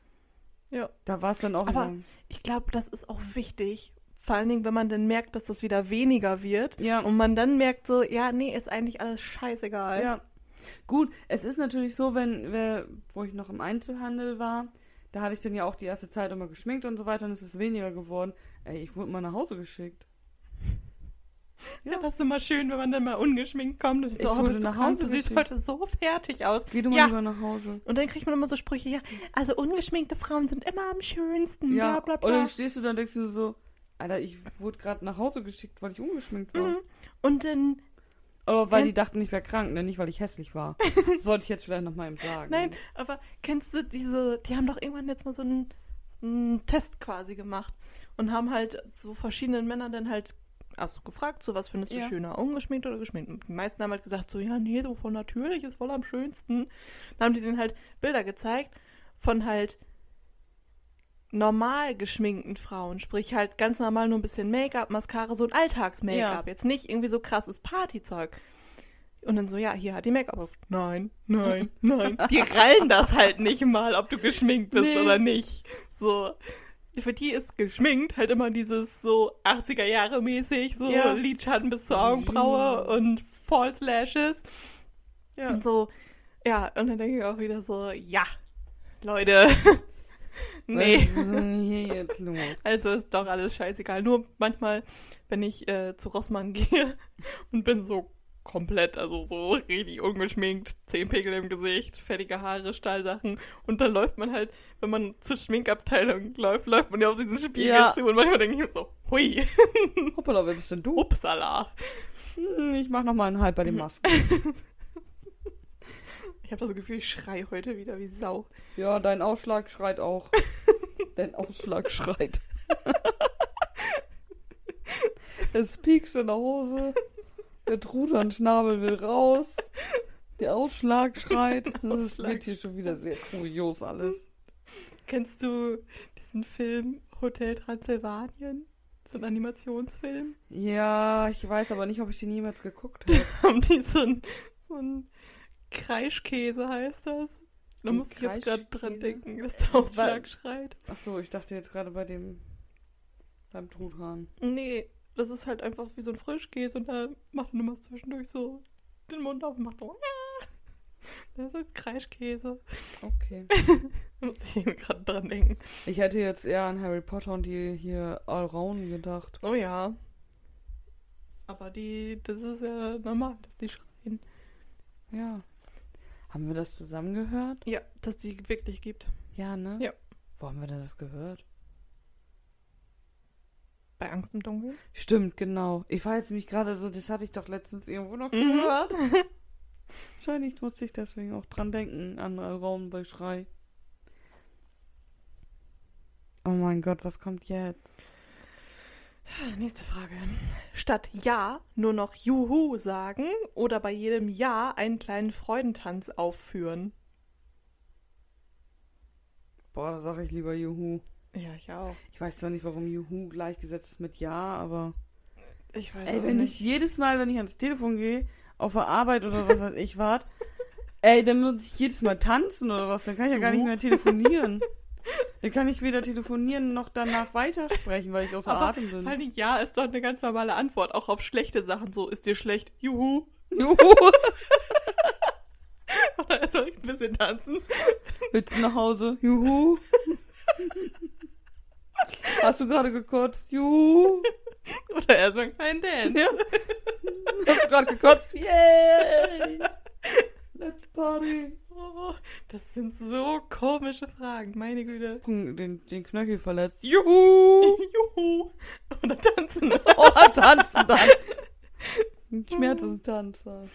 Ja. Da war es dann auch Aber- immer. Ich glaube, das ist auch wichtig. Vor allen Dingen, wenn man dann merkt, dass das wieder weniger wird. Ja. Und man dann merkt so, ja, nee, ist eigentlich alles scheißegal. Ja. Gut, es ist natürlich so, wenn wir, wo ich noch im Einzelhandel war, da hatte ich dann ja auch die erste Zeit immer geschminkt und so weiter und es ist weniger geworden. Ey, ich wurde mal nach Hause geschickt. Ja, das ist immer schön, wenn man dann mal ungeschminkt kommt und Ich so, oh, bist du nach krank, Hause du siehst heute so fertig aus. Geh du mal Ja. lieber nach Hause. Und dann kriegt man immer so Sprüche, ja, also ungeschminkte Frauen sind immer am schönsten, Ja, bla bla und bla. dann stehst du da und denkst du so, Alter, ich wurde gerade nach Hause geschickt, weil ich ungeschminkt war. Mhm. Und dann, Aber weil die dachten, ich wäre krank, ne? nicht weil ich hässlich war. Sollte ich jetzt vielleicht noch mal ihm sagen. nein, aber kennst du diese, die haben doch irgendwann jetzt mal so einen, so einen Test quasi gemacht und haben halt so verschiedenen Männern dann halt also gefragt, so was findest du Ja. schöner, ungeschminkt oder geschminkt? Und die meisten haben halt gesagt, so ja, nee, so von natürlich ist voll am schönsten. Dann haben die denen halt Bilder gezeigt von halt normal geschminkten Frauen, sprich halt ganz normal nur ein bisschen Make-up, Mascara, so ein Alltags-Make-up, jetzt nicht irgendwie so krasses Partyzeug. Und dann so, ja, hier hat die Make-up auf. Nein, nein, nein. Die rallen das halt nicht mal, ob du geschminkt bist Nee. oder nicht. So. Für die ist geschminkt halt immer dieses so 80er Jahre mäßig, so Ja. Lidschatten bis zur Augenbraue und False Lashes. Ja. Und so, ja, und dann denke ich auch wieder so, ja, Leute. nee. Was ist denn hier jetzt los? Also ist doch alles scheißegal. Nur manchmal, wenn ich äh, zu Rossmann gehe und bin so komplett, also so richtig ungeschminkt, zehn Pickel im Gesicht, fertige Haare, Stahlsachen und dann läuft man halt, wenn man zur Schminkabteilung läuft, läuft man ja auf diesen Spiegel Ja. zu und manchmal denke ich mir so, hui, Hoppala, wer bist denn du? upsala. Hm, Ich mach noch mal einen Hype bei den Masken. Ich habe das Gefühl, ich schrei heute wieder wie Sau. Ja, dein Ausschlag schreit auch. dein Ausschlag schreit. es piekst in der Hose. Der Trudernschnabel will raus. Der Ausschlag schreit. Das ist- Ausschlag wird hier schon wieder sehr kurios alles. Kennst du diesen Film Hotel Transsilvanien? So ein Animationsfilm? Ja, ich weiß aber nicht, ob ich den jemals geguckt habe. haben die so ein, so ein Kreischkäse heißt das. Da muss ich jetzt gerade dran denken, dass der Ausschlag schreit. Achso, ich dachte jetzt gerade bei dem. beim Truthahn. Nee, das ist halt einfach wie so ein Frischkäse und da macht man immer zwischendurch so den Mund auf und macht so. Das ist Kreischkäse. Okay. Da muss ich eben gerade dran denken. Ich hätte jetzt eher an Harry Potter und die hier Allround gedacht. Oh ja. Aber die, das ist ja normal, dass die schreien. Ja. Haben wir das zusammen gehört? Ja, dass die wirklich gibt. Ja, ne? Ja. Wo haben wir denn das gehört? Bei Angst im Dunkeln. Stimmt, genau. Ich war jetzt nämlich gerade so, das hatte ich doch letztens irgendwo noch Mhm. gehört. Wahrscheinlich musste ich deswegen auch dran denken, an Raum bei Schrei. Oh mein Gott, was kommt jetzt? Nächste Frage. Statt Ja nur noch Juhu sagen oder bei jedem Ja einen kleinen Freudentanz aufführen. Boah, da sage ich lieber Juhu. Ja, ich auch. Ich weiß zwar nicht, warum Juhu gleichgesetzt ist mit Ja, aber. Ich weiß Ey, wenn nicht. ich jedes Mal, wenn ich ans Telefon gehe, auf der Arbeit oder was weiß ich wart, ey, dann muss ich jedes Mal tanzen oder was, dann kann ich ja gar nicht mehr telefonieren. Dann kann ich weder telefonieren noch danach weitersprechen, weil ich außer Aber Atem bin. vor allem Ja ist doch eine ganz normale Antwort, auch auf schlechte Sachen. So, ist dir schlecht? Juhu. Juhu. Oder soll ich ein bisschen tanzen? Willst du nach Hause? Juhu. Hast du gerade gekotzt? Juhu. Oder erstmal einen kleinen Dance? Ja. Hast du gerade gekotzt? Yay. Let's party. Oh, das sind so komische Fragen, meine Güte. Den, den Knöchel verletzt. Juhu. Juhu. Oder tanzen. Oh, tanzen dann. Schmerz ist ein Tanzer.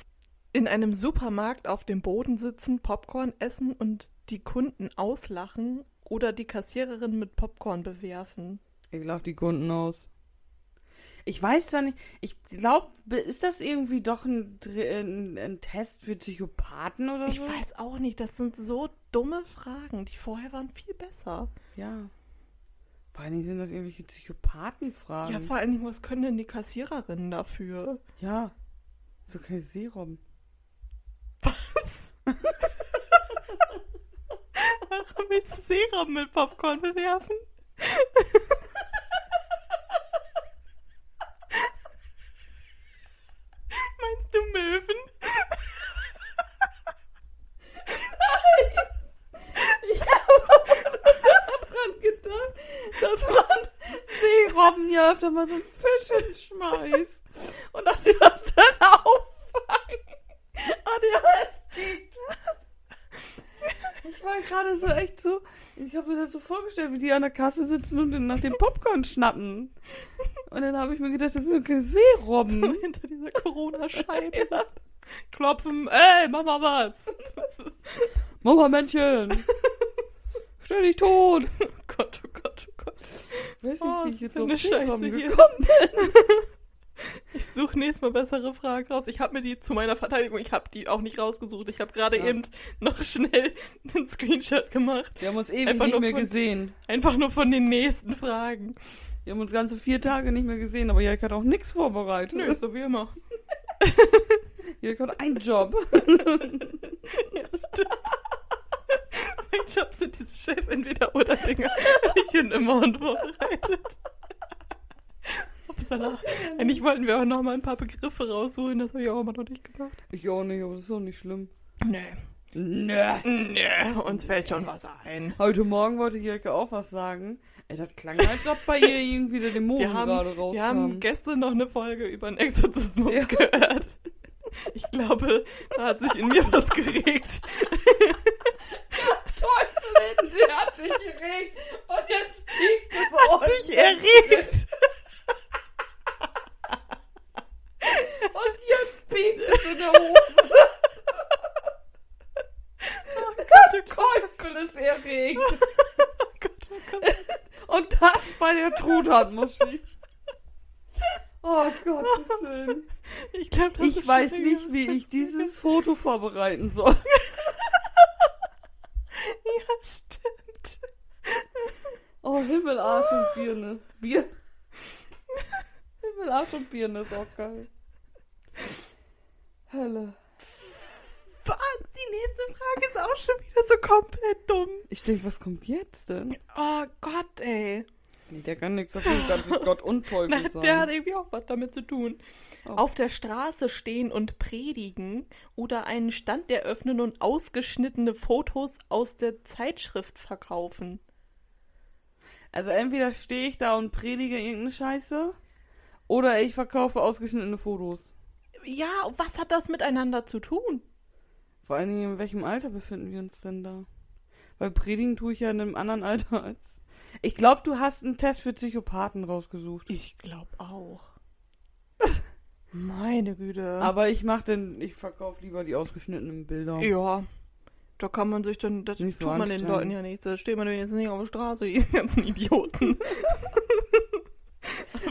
In einem Supermarkt auf dem Boden sitzen, Popcorn essen und die Kunden auslachen oder die Kassiererin mit Popcorn bewerfen? Ich glaube, die konnten aus. Ich weiß da nicht, ich glaube, ist das irgendwie doch ein, ein, ein Test für Psychopathen oder Ich so? weiß auch nicht, das sind so dumme Fragen. Die vorher waren viel besser. Ja. Vor allen Dingen sind das irgendwelche Psychopathenfragen. Ja, vor allen Dingen, was können denn die Kassiererinnen dafür? Ja. So keine Serum. Was? Willst du Serum mit Popcorn bewerfen? Meinst du Möwen? dran gedacht, dass man Seerobben ja öfter mal so einen Fisch hinschmeißt. Und dass sie das dann auffangen. ADHS geht. Ich war gerade so echt so, ich habe mir das so vorgestellt, wie die an der Kasse sitzen und nach dem Popcorn schnappen. Und dann habe ich mir gedacht, das sind keine Seerobben. Hinter dieser Corona-Scheibe. Klopfen, ey, mach mal was. Mama Männchen. Stell dich tot. Oh Gott, oh Gott, oh Gott. Ich weiß nicht, Oh, wie ich jetzt für auf Seerobben gekommen bin. Ich suche nächstes Mal bessere Fragen raus. Ich habe mir die zu meiner Verteidigung, ich habe die auch nicht rausgesucht. Ich habe gerade Ja. eben noch schnell einen Screenshot gemacht. Wir haben uns ewig Einfach nicht mehr von- gesehen. Einfach nur von den nächsten Fragen. Wir haben uns ganze vier Tage nicht mehr gesehen, aber Jörg hat auch nichts vorbereitet. Nö, so wie immer. Jörg hat einen Job. Ja, stimmt. mein Job sind diese scheiß Entweder-Oder-Dinger. Ich bin immer unvorbereitet. Upsala. Eigentlich wollten wir auch noch mal ein paar Begriffe raussuchen. Das habe ich auch immer noch nicht gemacht. Ich auch nicht, aber das ist auch nicht schlimm. Nö. Nö. Nö, uns fällt schon was ein. Heute Morgen wollte Jörg auch was sagen. Ey, das klang, als ob bei ihr irgendwie der haben, gerade rauskam. wir haben gestern noch eine Folge über den Exorzismus Ja. gehört. Ich glaube, da hat sich in mir was geregt. Teufelin, der hat sich geregt und jetzt piekt es Hat sich erregt. Und jetzt es in der Hose. Oh Gott, oh Gott, Teufel ist erregt. oh Gott, oh Gott. Und das bei der Truthahnmuschi. Oh Gottes Willen. Ich glaube, das Ich weiß nicht, wie ich dieses Foto vorbereiten soll. Ja, stimmt. Oh, Himmel, Arsch und Birne. Bier. Himmel, Arsch und Birne ist auch geil. Hölle. Was? Die nächste Frage ist auch schon wieder so komplett dumm. Ich denke, was kommt jetzt denn? Oh Gott, ey. Nee, der kann nichts dafür, kann sich Gott und Na, sein. der hat irgendwie auch was damit zu tun. Oh. Auf der Straße stehen und predigen oder einen Stand eröffnen und ausgeschnittene Fotos aus der Zeitschrift verkaufen. Also entweder stehe ich da und predige irgendeine Scheiße oder ich verkaufe ausgeschnittene Fotos. Ja, was hat das miteinander zu tun? Vor allen Dingen, in welchem Alter befinden wir uns denn da? Weil predigen tue ich ja in einem anderen Alter als... Ich glaube, du hast einen Test für Psychopathen rausgesucht. Ich glaube auch. Meine Güte. Aber ich mach denn, ich verkaufe lieber die ausgeschnittenen Bilder. ja. Da kann man sich dann, das Nicht so tut man den. Leuten ja nichts. Da steht man jetzt nicht auf der Straße, die ganzen Idioten.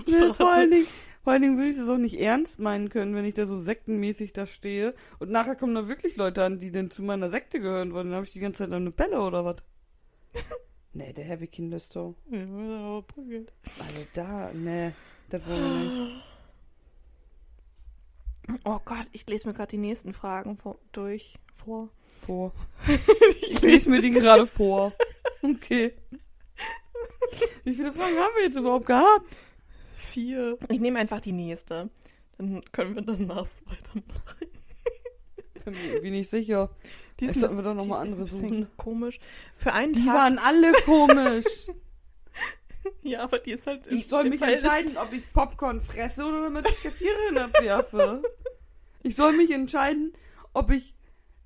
Nee, vor allen Dingen, vor allen Dingen würde ich das auch nicht ernst meinen können, wenn ich da so sektenmäßig da stehe. Und nachher kommen da wirklich Leute an, die denn zu meiner Sekte gehören wollen. Dann habe ich die ganze Zeit eine Pelle oder was? nee, der Happy Kind ist doch. Ja, prügelt. Also da, nee, das wollen wir nicht. Oh Gott, ich lese mir gerade die nächsten Fragen vor, durch. Vor. Vor. Ich lese mir die gerade vor. Okay. Wie viele Fragen haben wir jetzt überhaupt gehabt? Vier. Ich nehme einfach die nächste. Dann können wir danach so weitermachen. Bin mir irgendwie nicht sicher. Die sind- sollten wir doch noch die mal sind andere suchen. Komisch. Für einen Die Tag. waren alle komisch. ja, aber die ist halt. Ich soll mich das- entscheiden, ob ich Popcorn fresse oder mit der Kassiererin abwerfe. Ich soll mich entscheiden, ob ich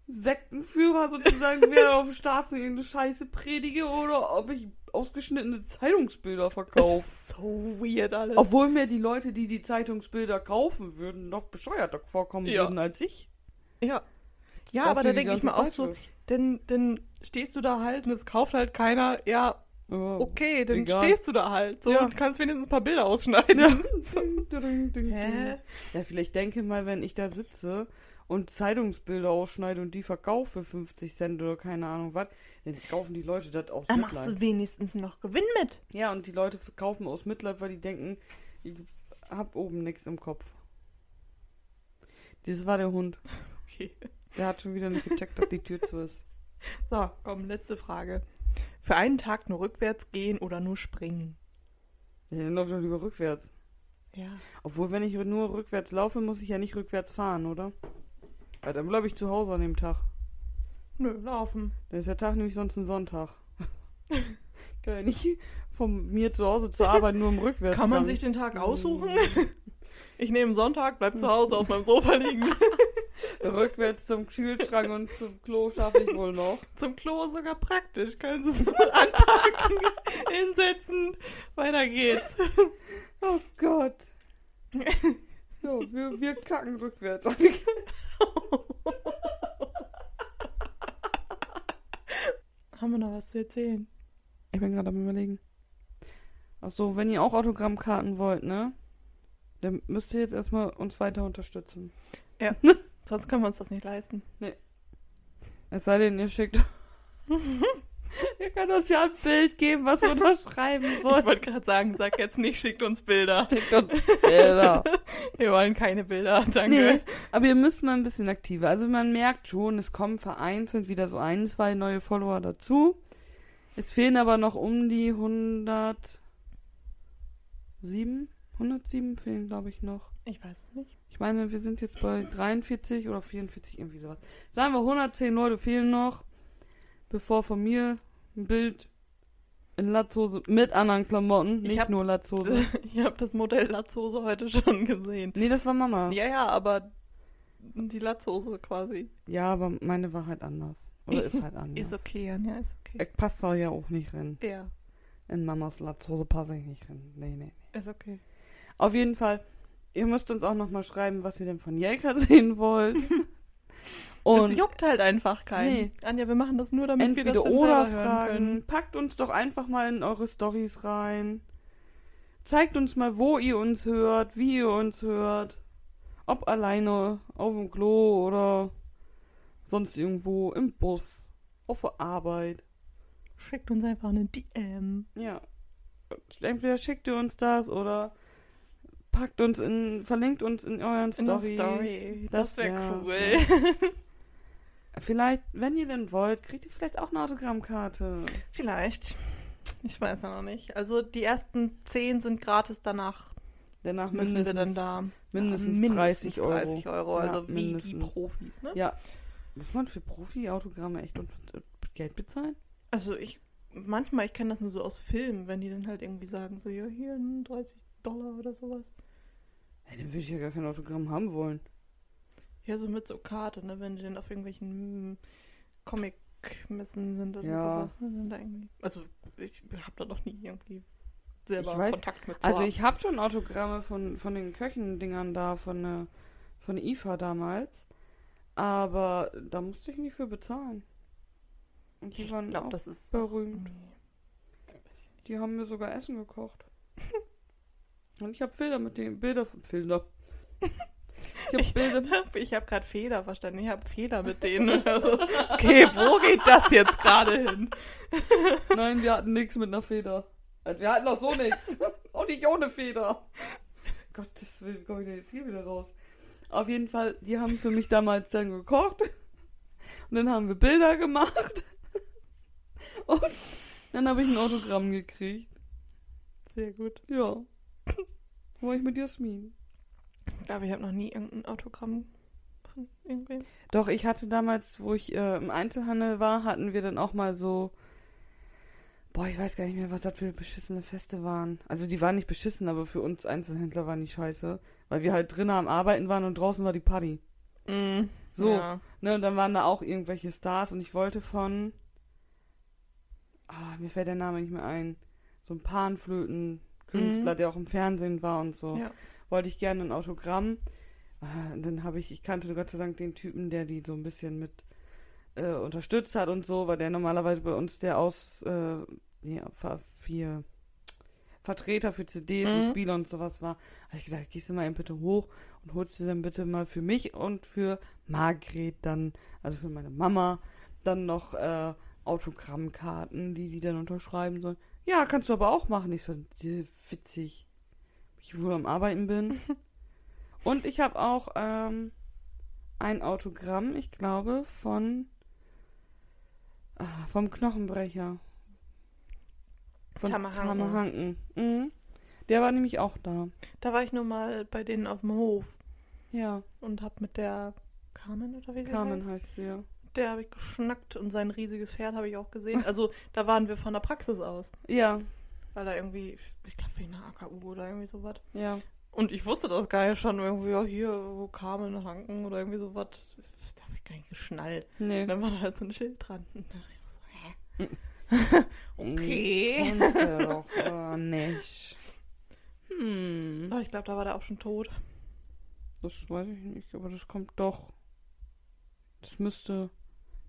Sektenführer sozusagen wieder auf Straße irgendeine Scheiße predige oder ob ich ausgeschnittene Zeitungsbilder Das verkaufe. ist so weird alles. Obwohl mir die Leute, die die Zeitungsbilder kaufen würden, noch bescheuerter vorkommen Ja. würden als ich. ja. Ja, aber da denke ich mir auch so, für. Dann, dann stehst du da halt und es kauft halt keiner. Ja, okay, dann egal. stehst du da halt. So Ja. und kannst wenigstens ein paar Bilder ausschneiden. Ja. Ding, ding, ding, Hä? ding. ja, vielleicht denke mal, wenn ich da sitze und Zeitungsbilder ausschneide und die verkaufe für 50 Cent oder keine Ahnung was, dann kaufen die Leute das aus Dann machst du wenigstens noch Gewinn mit. Ja, und die Leute verkaufen aus Mitleid, weil die denken, ich hab oben nichts im Kopf. Das war der Hund. Okay. Der hat schon wieder nicht gecheckt, dass die Tür zu ist. So, komm, letzte Frage. Für einen Tag nur rückwärts gehen oder nur springen? Ja, dann läuft doch lieber rückwärts. Ja. Obwohl, wenn ich nur rückwärts laufe, muss ich ja nicht rückwärts fahren, oder? Weil dann bleibe ich zu Hause an dem Tag. Nö, laufen. Dann ist der Tag nämlich sonst ein Sonntag. Kann ja nicht von mir zu Hause zur Arbeit nur im Rückwärts. Kann man sich den Tag aussuchen? Ich nehme Sonntag, bleib zu Hause auf meinem Sofa liegen. Rückwärts zum Kühlschrank und zum Klo schaffe ich wohl noch. Zum Klo sogar praktisch. Kannst du es mal anpacken, hinsetzen. Weiter geht's. Oh Gott. So, wir, wir kacken rückwärts. Haben wir noch was zu erzählen? Ich bin gerade am überlegen. Ach so, wenn ihr auch Autogrammkarten wollt, ne? Dann müsst ihr jetzt erstmal uns weiter unterstützen. Sonst können wir uns das nicht leisten. Es sei denn, ihr schickt. ihr könnt uns ja ein Bild geben, was wir unterschreiben Ich sollen. wollte gerade sagen, sag jetzt nicht, schickt uns Bilder. Schickt uns Bilder. Wir wollen keine Bilder, danke. Nee, aber ihr müsst mal ein bisschen aktiver. Also man merkt schon, es kommen vereinzelt wieder so ein, zwei neue Follower dazu. Es fehlen aber noch um die 107. 107 fehlen, glaube ich, noch. Ich weiß es nicht. Ich meine, wir sind jetzt bei 43 oder 44, irgendwie sowas. Sagen wir 110 Leute fehlen noch, bevor von mir ein Bild in Latzhose mit anderen Klamotten, Ich nicht hab- nur Latzhose. Ich habe das Modell Latzhose heute schon gesehen. Nee, das war Mama. Ja, ja, aber die Latzhose quasi. Ja, aber meine war halt anders. Oder ist halt anders. Ist okay, Anja, ist okay. Ich passe da ja auch nicht rein. Ja, In Mamas Latzhose passe ich nicht rein. Nee, nee, nee. ist okay. Auf jeden Fall, ihr müsst uns auch nochmal schreiben, was ihr denn von Jelka sehen wollt. Und es juckt halt einfach keinen. Nee. Anja, wir machen das nur, damit wir das entweder dann oder selber hören Fragen. können. Packt uns doch einfach mal in eure Stories rein. Zeigt uns mal, wo ihr uns hört, wie ihr uns hört. Ob alleine, auf dem Klo oder sonst irgendwo, im Bus, auf der Arbeit. Schickt uns einfach eine DM. Ja. Entweder schickt ihr uns das oder packt uns in, verlinkt uns in euren In Stories. Story. Das, wäre wär- cool. Vielleicht, wenn ihr denn wollt, kriegt ihr vielleicht auch eine Autogrammkarte. Vielleicht. Ich weiß ja noch nicht. Also die ersten 10 sind gratis, danach Danach müssen mindestens, wir dann da. mindestens, Ja, 30 Euro. 30 Euro, Ja, also wie die mindestens. Profis, ne? Ja. Muss man für Profi-Autogramme echt und, und Geld bezahlen? Also ich, manchmal, ich kenne das nur so aus Filmen, wenn die dann halt irgendwie sagen, so, ja, hier 30 Dollar oder sowas. Ja, dann würde ich ja gar kein Autogramm haben wollen. Ja, so mit so Karte, ne, wenn die dann auf irgendwelchen Comic-Messen sind oder Ja. sowas, ne, dann da irgendwie. Also ich habe da noch nie irgendwie selber weiß- Kontakt mit zu Also haben. ich habe schon Autogramme von, von den Köchen-Dingern da, von der, von IFA damals. Aber da musste ich nicht für bezahlen. Und die Ich waren glaube, auch das ist. berühmt. Die haben mir sogar Essen gekocht. Und ich habe Bilder mit denen. Bilder von Bilder. Ich habe Bilder. Ich habe gerade Fehler verstanden. Ich habe Fehler mit denen. Also, okay, wo geht das jetzt gerade hin? Nein, wir hatten nichts mit einer Feder. Also Wir hatten auch so nichts. Auch nicht ohne Feder. Gottes Willen, komm ich denn jetzt hier wieder raus. Auf jeden Fall, die haben für mich damals dann gekocht. Und dann haben wir Bilder gemacht. Und dann habe ich ein Autogramm gekriegt. Sehr gut. Ja. War ich mit Jasmin. Ich glaube, ich habe noch nie irgendein Autogramm von irgendwem. Doch, ich hatte damals, wo ich äh, im Einzelhandel war, hatten wir dann auch mal so. Boah, ich weiß gar nicht mehr, was das für beschissene Feste waren. Also die waren nicht beschissen, aber für uns Einzelhändler waren die scheiße. Weil wir halt drinnen am Arbeiten waren und draußen war die Party. Mm, So. Ja. Ne, und dann waren da auch irgendwelche Stars und ich wollte von. Ah, mir fällt der Name nicht mehr ein. So ein Panflöten-Künstler, Mhm. der auch im Fernsehen war und so. Ja. Wollte ich gerne ein Autogramm. Ah, und dann habe ich, ich kannte Gott sei Dank den Typen, der die so ein bisschen mit äh, unterstützt hat und so, weil der normalerweise bei uns der aus äh, ja, ver hier, Vertreter für CDs und Mhm. Spiele und sowas war. Habe ich gesagt, gehst du mal eben bitte hoch und holst du dann bitte mal für mich und für Margret dann, also für meine Mama, dann noch äh, Autogrammkarten, die die dann unterschreiben sollen. Ja, kannst du aber auch machen. Ich so, "Ja, witzig. Ich wohl am Arbeiten bin. und ich habe auch ähm, ein Autogramm, ich glaube, von ah, vom Knochenbrecher. Von. Tamahanken. Mhm. Der war nämlich auch da. Da war ich nur mal bei denen auf dem Hof Ja, und hab mit der Carmen oder wie sie Carmen heißt, heißt sie ja. Der habe ich geschnackt und sein riesiges Pferd habe ich auch gesehen. Also da waren wir von der Praxis aus, Ja, weil da irgendwie, ich glaube wegen einer AKU oder irgendwie sowas. ja. Und ich wusste das gar nicht schon irgendwie, ja hier, wo Carmen Hanken oder irgendwie sowas. Da habe ich gar nicht geschnallt. Nee. Und dann war da halt so ein Schild dran. Und da dachte ich so, hä? Okay. Er doch äh, nicht. Hm. Aber ich glaube, da war der auch schon tot. Das weiß ich nicht, aber das kommt doch. Das müsste.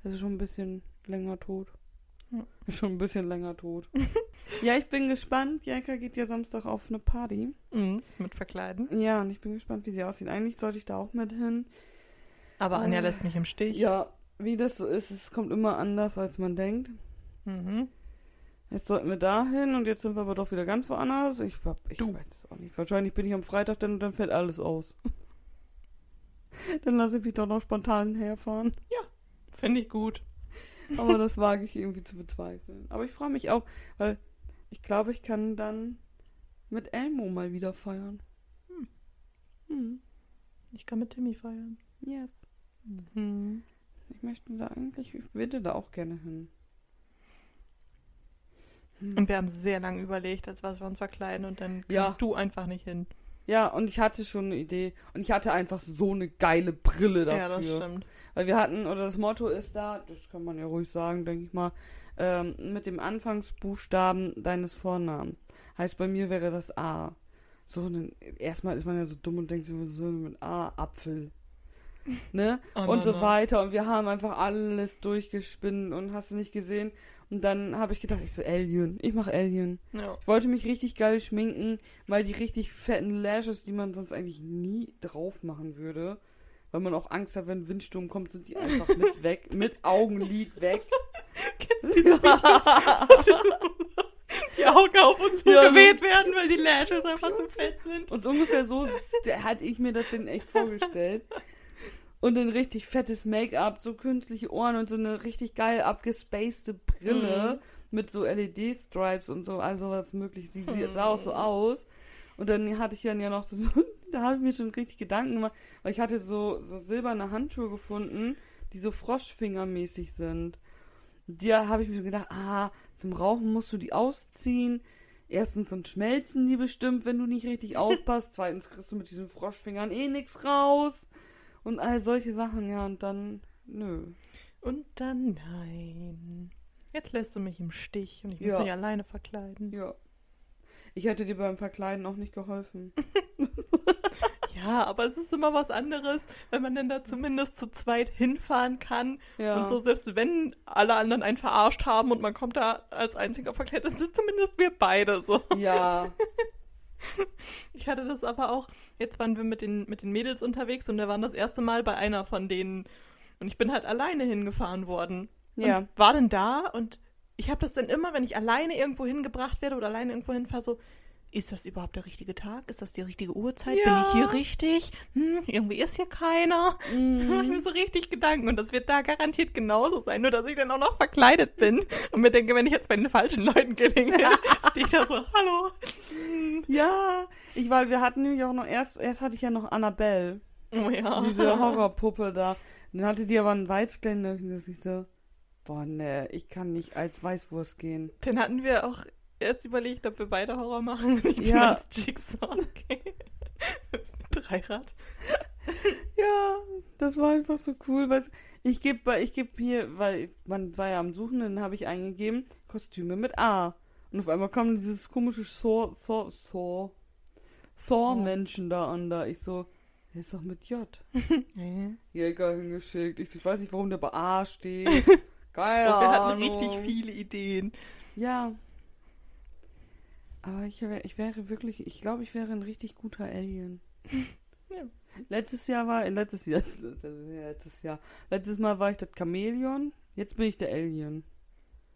Das ist schon ein bisschen länger tot. Ja. Ist schon ein bisschen länger tot. ja, ich bin gespannt. Janka geht ja Samstag auf eine Party. Mhm. Mit Verkleiden. Ja, und ich bin gespannt, wie sie aussieht. Eigentlich sollte ich da auch mit hin. Aber Anja Ah. lässt mich im Stich. Ja, wie das so ist, es kommt immer anders, als man denkt. Mhm. Jetzt sollten wir dahin und jetzt sind wir aber doch wieder ganz woanders. Ich, ich Du. weiß es auch nicht. Wahrscheinlich bin ich am Freitag dann und dann fällt alles aus. dann lasse ich mich doch noch spontan herfahren. Finde ich gut. Aber das wage ich irgendwie zu bezweifeln. Aber ich freue mich auch, weil ich glaube, ich kann dann mit Elmo mal wieder feiern. Hm. Hm. Ich kann mit Timmy feiern. Yes. Mhm. Ich möchte da eigentlich, ich würde da auch gerne hin. Hm. Und wir haben sehr lange überlegt, als was wir uns verkleiden und dann Ja. kannst du einfach nicht hin. Ja, und ich hatte schon eine Idee. Und ich hatte einfach so eine geile Brille dafür. Ja, das stimmt. Weil wir hatten, oder das Motto ist da, das kann man ja ruhig sagen, denke ich mal, ähm, mit dem Anfangsbuchstaben deines Vornamens. Heißt, bei mir wäre das A. So, dann, erstmal ist man ja so dumm und denkt sich, was denn mit A? Apfel. Ne? Und so weiter. Und wir haben einfach alles durchgespinnt und hast du nicht gesehen. Und dann habe ich gedacht, ich so, Alien. Ich mache Alien. Ja. Ich wollte mich richtig geil schminken, weil die richtig fetten Lashes, die man sonst eigentlich nie drauf machen würde, weil man auch Angst hat, wenn ein Windsturm kommt, sind die einfach mit weg, mit Augenlid weg. Kennst du diese Videos, die Augen auf uns Ja, geweht werden, weil die Lashes einfach zu fett sind? Und so ungefähr so hatte ich mir das denn echt vorgestellt. Und ein richtig fettes Make-up, so künstliche Ohren und so eine richtig geil abgespacede Brille mit so LED-Stripes und so, also was möglich. Die sieht- sah auch so aus. Und dann hatte ich dann ja noch so, da habe ich mir schon richtig Gedanken gemacht, weil ich hatte so, so silberne Handschuhe gefunden, die so Froschfingermäßig sind. Da habe ich mir gedacht, ah, zum Rauchen musst du die ausziehen. Erstens dann schmelzen die bestimmt, wenn du nicht richtig aufpasst. Zweitens kriegst du mit diesen Froschfingern eh nix raus. Und all solche Sachen, ja, und dann, nö. Und dann nein. Jetzt lässt du mich im Stich und ich muss Ja. mich alleine verkleiden. Ja. Ich hätte dir beim Verkleiden auch nicht geholfen. Ja, aber es ist immer was anderes, wenn man denn da zumindest zu zweit hinfahren kann. Ja. Und so, selbst wenn alle anderen einen verarscht haben und man kommt da als einziger verkleidet, dann sind zumindest wir beide so. Ja. Ich hatte das aber auch, jetzt waren wir mit den, mit den Mädels unterwegs und wir waren das erste Mal bei einer von denen. Und ich bin halt alleine hingefahren worden. Ja. Und war dann da und ich habe das dann immer, wenn ich alleine irgendwo hingebracht werde oder alleine irgendwo hinfahre, so, ist das überhaupt der richtige Tag? Ist das die richtige Uhrzeit? Bin Ja. ich hier richtig? Hm, irgendwie ist hier keiner. Da mache ich mir so richtig Gedanken und das wird da garantiert genauso sein, nur dass ich dann auch noch verkleidet bin und mir denke, wenn ich jetzt bei den falschen Leuten gelinge, stehe ich da so, hallo. Ja. Ich, weil wir hatten nämlich auch noch, erst, erst hatte ich ja noch Annabelle. Oh ja. Diese Horrorpuppe da. Dann hatte die aber einen Weißkleid und ich so, boah, ne, ich kann nicht als Weißwurst gehen. Den hatten wir auch jetzt überlegt, ob wir beide Horror machen und nicht Ja. als Jigsaw. Okay. Dreirad. Ja, das war einfach so cool. Weil ich gebe ich geb hier, weil man war ja am Suchen, dann habe ich eingegeben, Kostüme mit A. Und auf einmal kam dieses komische Saw, Saw, Saw, Saw-Menschen da an da. Ich so, Der ist doch mit J. Jäger hingeschickt. Ich weiß nicht, warum der bei A steht. Keine Doch, wir hatten Ahnung. richtig viele Ideen. Ja. Aber ich, wär, ich wäre wirklich, ich glaube, ich wäre ein richtig guter Alien. Ja. Letztes Jahr war, äh, letztes Jahr, letztes Jahr, letztes Mal war ich das Chamäleon, jetzt bin ich der Alien.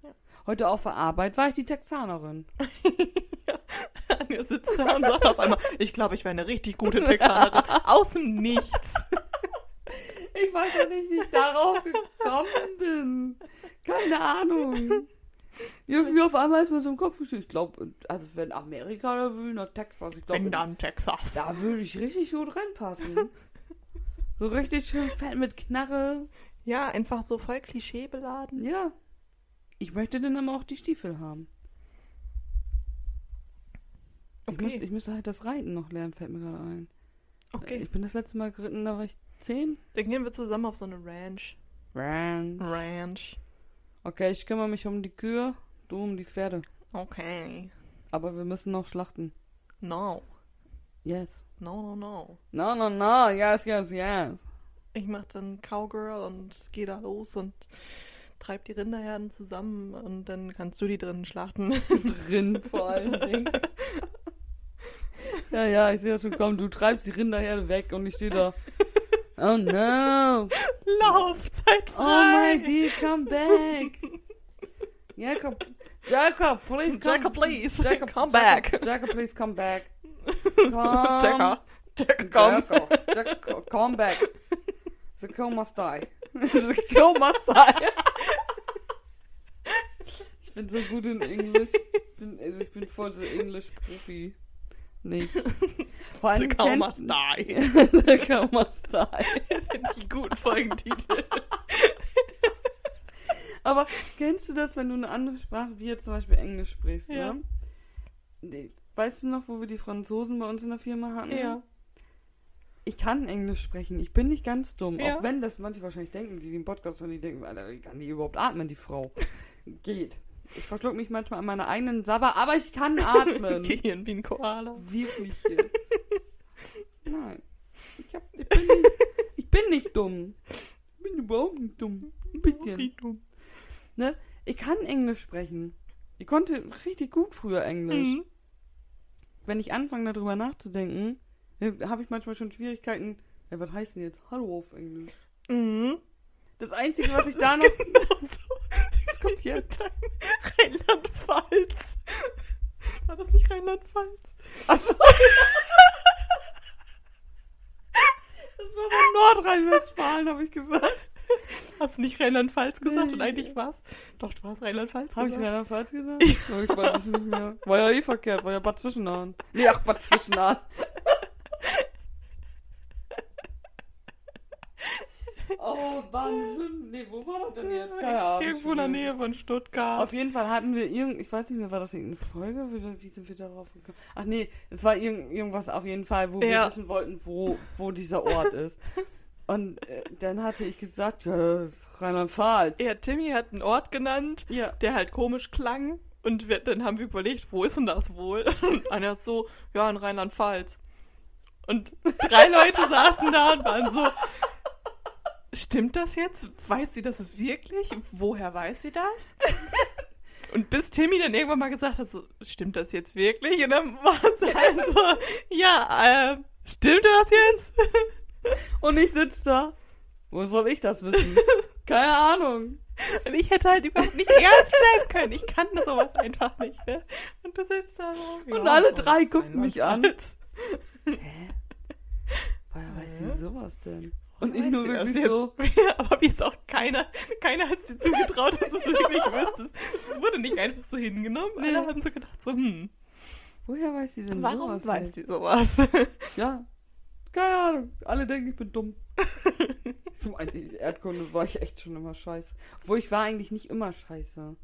Ja. Heute auf der Arbeit war ich die Texanerin. Anja sitzt da und sagt auf einmal, ich glaube, ich wäre eine richtig gute Texanerin. Aus dem Nichts. Ich weiß ja nicht, wie ich darauf gekommen bin. Keine Ahnung. Irgendwie auf einmal ist mir so im Kopf. Ich glaube, also wenn Amerika oder will, nach Texas, ich Wenn glaube, dann Texas. da würde ich richtig gut reinpassen. So richtig schön fett mit Knarre. Ja, einfach so voll klischeebeladen. Ja. Ich möchte dann aber auch die Stiefel haben. Ich, Okay. muss, ich müsste halt das Reiten noch lernen, fällt mir gerade ein. Okay, Ich bin das letzte Mal geritten, da war ich zehn. dann gehen wir zusammen auf so eine Ranch. Ran. Ranch. Okay, ich kümmere mich um die Kühe, du um die Pferde. Okay. Aber wir müssen noch schlachten. No. Yes. No, no, no. No, no, no. Yes, yes, yes. Ich mach dann Cowgirl und gehe da los und treib die Rinderherden zusammen und dann kannst du die drinnen schlachten. Drin vor allen Dingen. ja, ja, ich sehe schon, komm, du treibst die Rinderherde weg und ich stehe da. Oh no. Laufzeit Oh frei. my dear, come back. Jacob, Jacob, please come. Jacob, please, Jacob, come Jacob, back. Jacob, please come back. Come. Jacker. Jacker, komm. Jacob, Jacob, come back. The cow must die. The cow must die. Ich bin so gut in Englisch. Ich bin, also ich bin voll so Englisch-Profi. Nicht. Vor The allem cow kennst- must die. The cow must die. Finde ich einen guten Folgentitel. Aber kennst du das, wenn du eine andere Sprache, wie jetzt zum Beispiel Englisch sprichst, Ja. ne? Weißt du noch, wo wir die Franzosen bei uns in der Firma hatten? Ja. Ich kann Englisch sprechen. Ich bin nicht ganz dumm. Ja. Auch wenn das manche wahrscheinlich denken, die den Podcast hören, die denken, Alter, wie kann die überhaupt atmen, die Frau? Geht. Ich verschluck mich manchmal an meiner eigenen Sabber, aber ich kann atmen. Gehirn wie ein Koala. Wirklich jetzt. Nein. Ich, hab, ich, bin nicht, ich bin nicht dumm. Ich bin überhaupt nicht dumm. Ein bisschen. Wie dumm. Ne? Ich kann Englisch sprechen. Ich konnte richtig gut früher Englisch. Mhm. Wenn ich anfange, darüber nachzudenken, habe ich manchmal schon Schwierigkeiten. Ja, was heißt denn jetzt Hallo auf Englisch? Mhm. Das Einzige, was ich da noch. Genauso. Kommt jetzt? Rheinland-Pfalz. War das nicht Rheinland-Pfalz? Achso. Das war von Nordrhein-Westfalen, habe ich gesagt. Hast du nicht Rheinland-Pfalz gesagt Nee. und eigentlich war's? Doch, du hast Rheinland-Pfalz Habe ich. Rheinland-Pfalz gesagt? Oh, ich weiß es nicht mehr. War ja eh verkehrt, war ja Bad Zwischenahn. Nee, ach, Bad Zwischenahn. Oh, Wahnsinn. Nee, wo war das denn jetzt? Keine Ahnung. Irgendwo in der Nähe von Stuttgart. Auf jeden Fall hatten wir irgend, ich weiß nicht mehr, war das irgendeine Folge? Wie, wie sind wir darauf gekommen? Ach nee, es war irgend, irgendwas auf jeden Fall, wo wir Ja. wissen wollten, wo, wo dieser Ort ist. Und äh, dann hatte ich gesagt, ja, das ist Rheinland-Pfalz. ja, Timmy hat einen Ort genannt, Ja. der halt komisch klang. Und wir, dann haben wir überlegt, wo ist denn das wohl? Und einer ist so, ja, in Rheinland-Pfalz. Und drei Leute saßen da und waren so, stimmt das jetzt? Weiß sie das wirklich? Woher weiß sie das? Und bis Timmy dann irgendwann mal gesagt hat, so, stimmt das jetzt wirklich? Und dann waren sie halt so, ja, äh, stimmt das jetzt? Und ich sitze da. Wo soll ich das wissen? Keine Ahnung. Und ich hätte halt überhaupt nicht ernst bleiben können. Ich kann sowas einfach nicht, ne? Und du sitzt da so. Und ja, alle oh, drei guckten mich an. Rheinland-Pfalz. Woher weiß Hä? sie sowas denn? Und ich Weiß nur wirklich so. Ja, aber wie ist auch keiner, keiner hat es dir zugetraut, dass du es wirklich wüsstest. Es wurde nicht einfach so hingenommen. Nee. Alle haben so gedacht, so, hm, Woher weiß sie denn warum sowas? weiß jetzt? sie sowas? Ja. Keine Ahnung. Alle denken, ich bin dumm. ich meinte, in Erdkunde war ich echt schon immer scheiße. Obwohl ich war eigentlich nicht immer scheiße.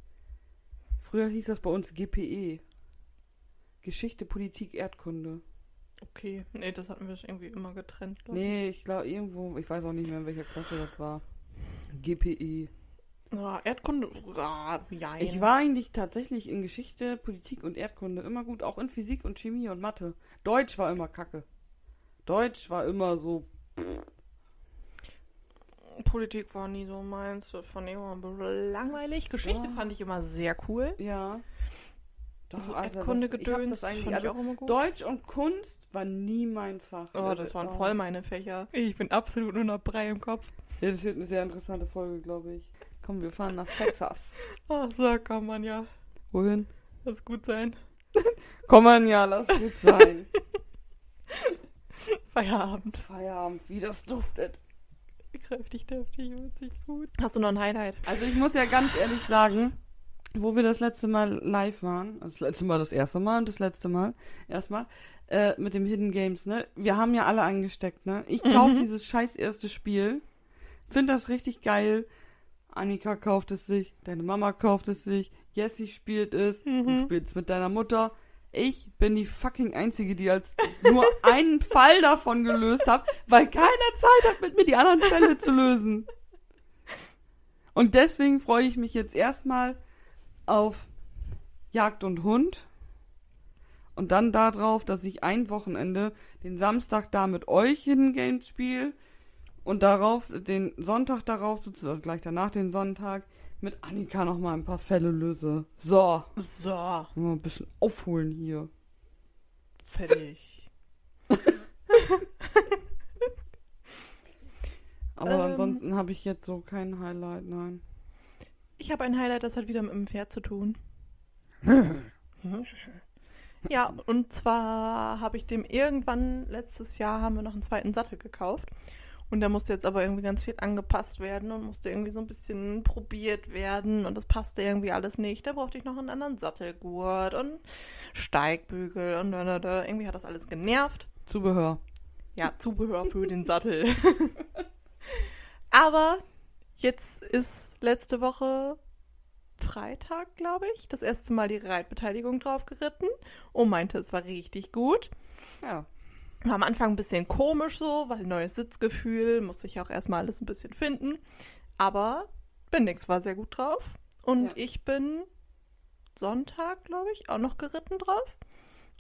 Früher hieß das bei uns GPE. Geschichte, Politik, Erdkunde. Okay, nee, das hatten wir irgendwie immer getrennt, glaub ich. Nee, ich glaube irgendwo, ich weiß auch nicht mehr, in welcher Klasse das war. GPE. Ja, Erdkunde, ja, jein. Ich war eigentlich tatsächlich in Geschichte, Politik und Erdkunde immer gut, auch in Physik und Chemie und Mathe. Deutsch war immer kacke. Deutsch war immer so. Politik war nie so meins. Fand ich immer langweilig. Geschichte Ja. fand ich immer sehr cool. Ja. Doch, So also Erdkunde das- ich gedöns das eigentlich, fand ich also auch immer gut. Deutsch und Kunst war nie mein Fach. Oh, das waren Oh. voll meine Fächer. Ich bin absolut nur noch Brei im Kopf. Ja, das wird eine sehr interessante Folge, glaube ich. Komm, wir fahren nach Texas. Ach so, kann man ja. Wohin? Das gut sein. Komm man ja, lass gut sein. Feierabend. Feierabend, wie das duftet. Kräftig, deftig, witzig, gut. Hast du noch ein Highlight? Also ich muss ja ganz ehrlich sagen, wo wir das letzte Mal live waren, das letzte Mal das erste Mal und das letzte Mal erstmal, äh, mit dem Hidden Games, ne? Wir haben ja alle angesteckt, ne? Ich kauf Mhm. dieses scheiß erste Spiel, find das richtig geil. Annika kauft es sich, deine Mama kauft es sich, Jessie spielt es, du Mhm. spielst mit deiner Mutter. Ich bin die fucking Einzige, die als nur einen Fall davon gelöst hat, weil keiner Zeit hat, mit mir die anderen Fälle zu lösen. Und deswegen freue ich mich jetzt erstmal auf Jagd und Hund. Und dann darauf, dass ich ein Wochenende den Samstag da mit euch Hidden Games spiele. Und darauf, den Sonntag darauf, sozusagen gleich danach den Sonntag, mit Annika nochmal ein paar Fälle löse. So, So, mal ein bisschen aufholen hier. fertig. Aber Ähm. ansonsten habe ich jetzt so kein Highlight, nein. Ich habe ein Highlight, das hat wieder mit dem Pferd zu tun. Ja, und zwar habe ich dem irgendwann letztes Jahr haben wir noch einen zweiten Sattel gekauft. Und der musste jetzt aber irgendwie ganz viel angepasst werden und musste irgendwie so ein bisschen probiert werden und das passte irgendwie alles nicht. Da brauchte ich noch einen anderen Sattelgurt und Steigbügel und da, da, da. irgendwie hat das alles genervt. Zubehör. Ja, Zubehör für den Sattel. Aber jetzt ist letzte Woche Freitag, glaube ich, das erste Mal die Reitbeteiligung drauf geritten und meinte, es war richtig gut. Ja. War am Anfang ein bisschen komisch so, weil neues Sitzgefühl, musste ich auch erstmal alles ein bisschen finden. Aber Bendix war sehr gut drauf. Und Ja. ich bin Sonntag, glaube ich, auch noch geritten drauf.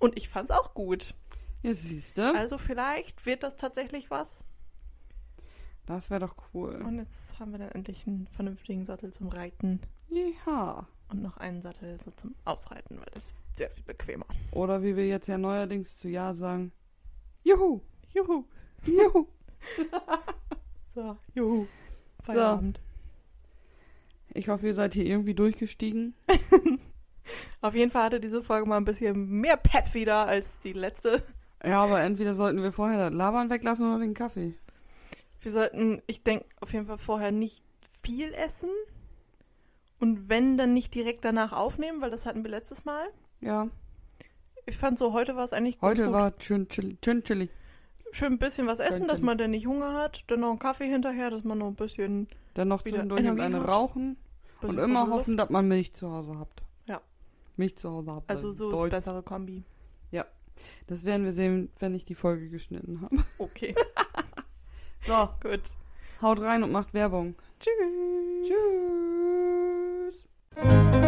Und ich fand's auch gut. Ja, siehste. Also vielleicht wird das tatsächlich was. Das wäre doch cool. Und jetzt haben wir dann endlich einen vernünftigen Sattel zum Reiten Ja. und noch einen Sattel so zum Ausreiten, weil das ist sehr viel bequemer. Oder wie wir jetzt ja neuerdings zu Ja sagen. Juhu. Juhu. Juhu. So, juhu. Feierabend. Ich hoffe, ihr seid hier irgendwie durchgestiegen. Auf jeden Fall hatte diese Folge mal ein bisschen mehr Pep wieder als die letzte. Ja, aber entweder sollten wir vorher das Labern weglassen oder den Kaffee. Wir sollten, ich denke, auf jeden Fall vorher nicht viel essen. Und wenn, dann nicht direkt danach aufnehmen, weil das hatten wir letztes Mal. Ja. Ich fand so, heute war es eigentlich ganz Heute gut. war schön chilli. Schön chilli. schön ein bisschen was essen, dass man dann nicht Hunger hat. Dann noch einen Kaffee hinterher, dass man noch ein bisschen, Dann noch zwischendurch eine hat. rauchen. Und immer hoffen, Luft. dass man Milch zu Hause habt. Ja. Milch zu Hause habt. Also so ist Deutsch. bessere Kombi. Das werden wir sehen, wenn ich die Folge geschnitten habe. Okay, So, gut. haut rein und macht Werbung. Tschüss. Tschüss.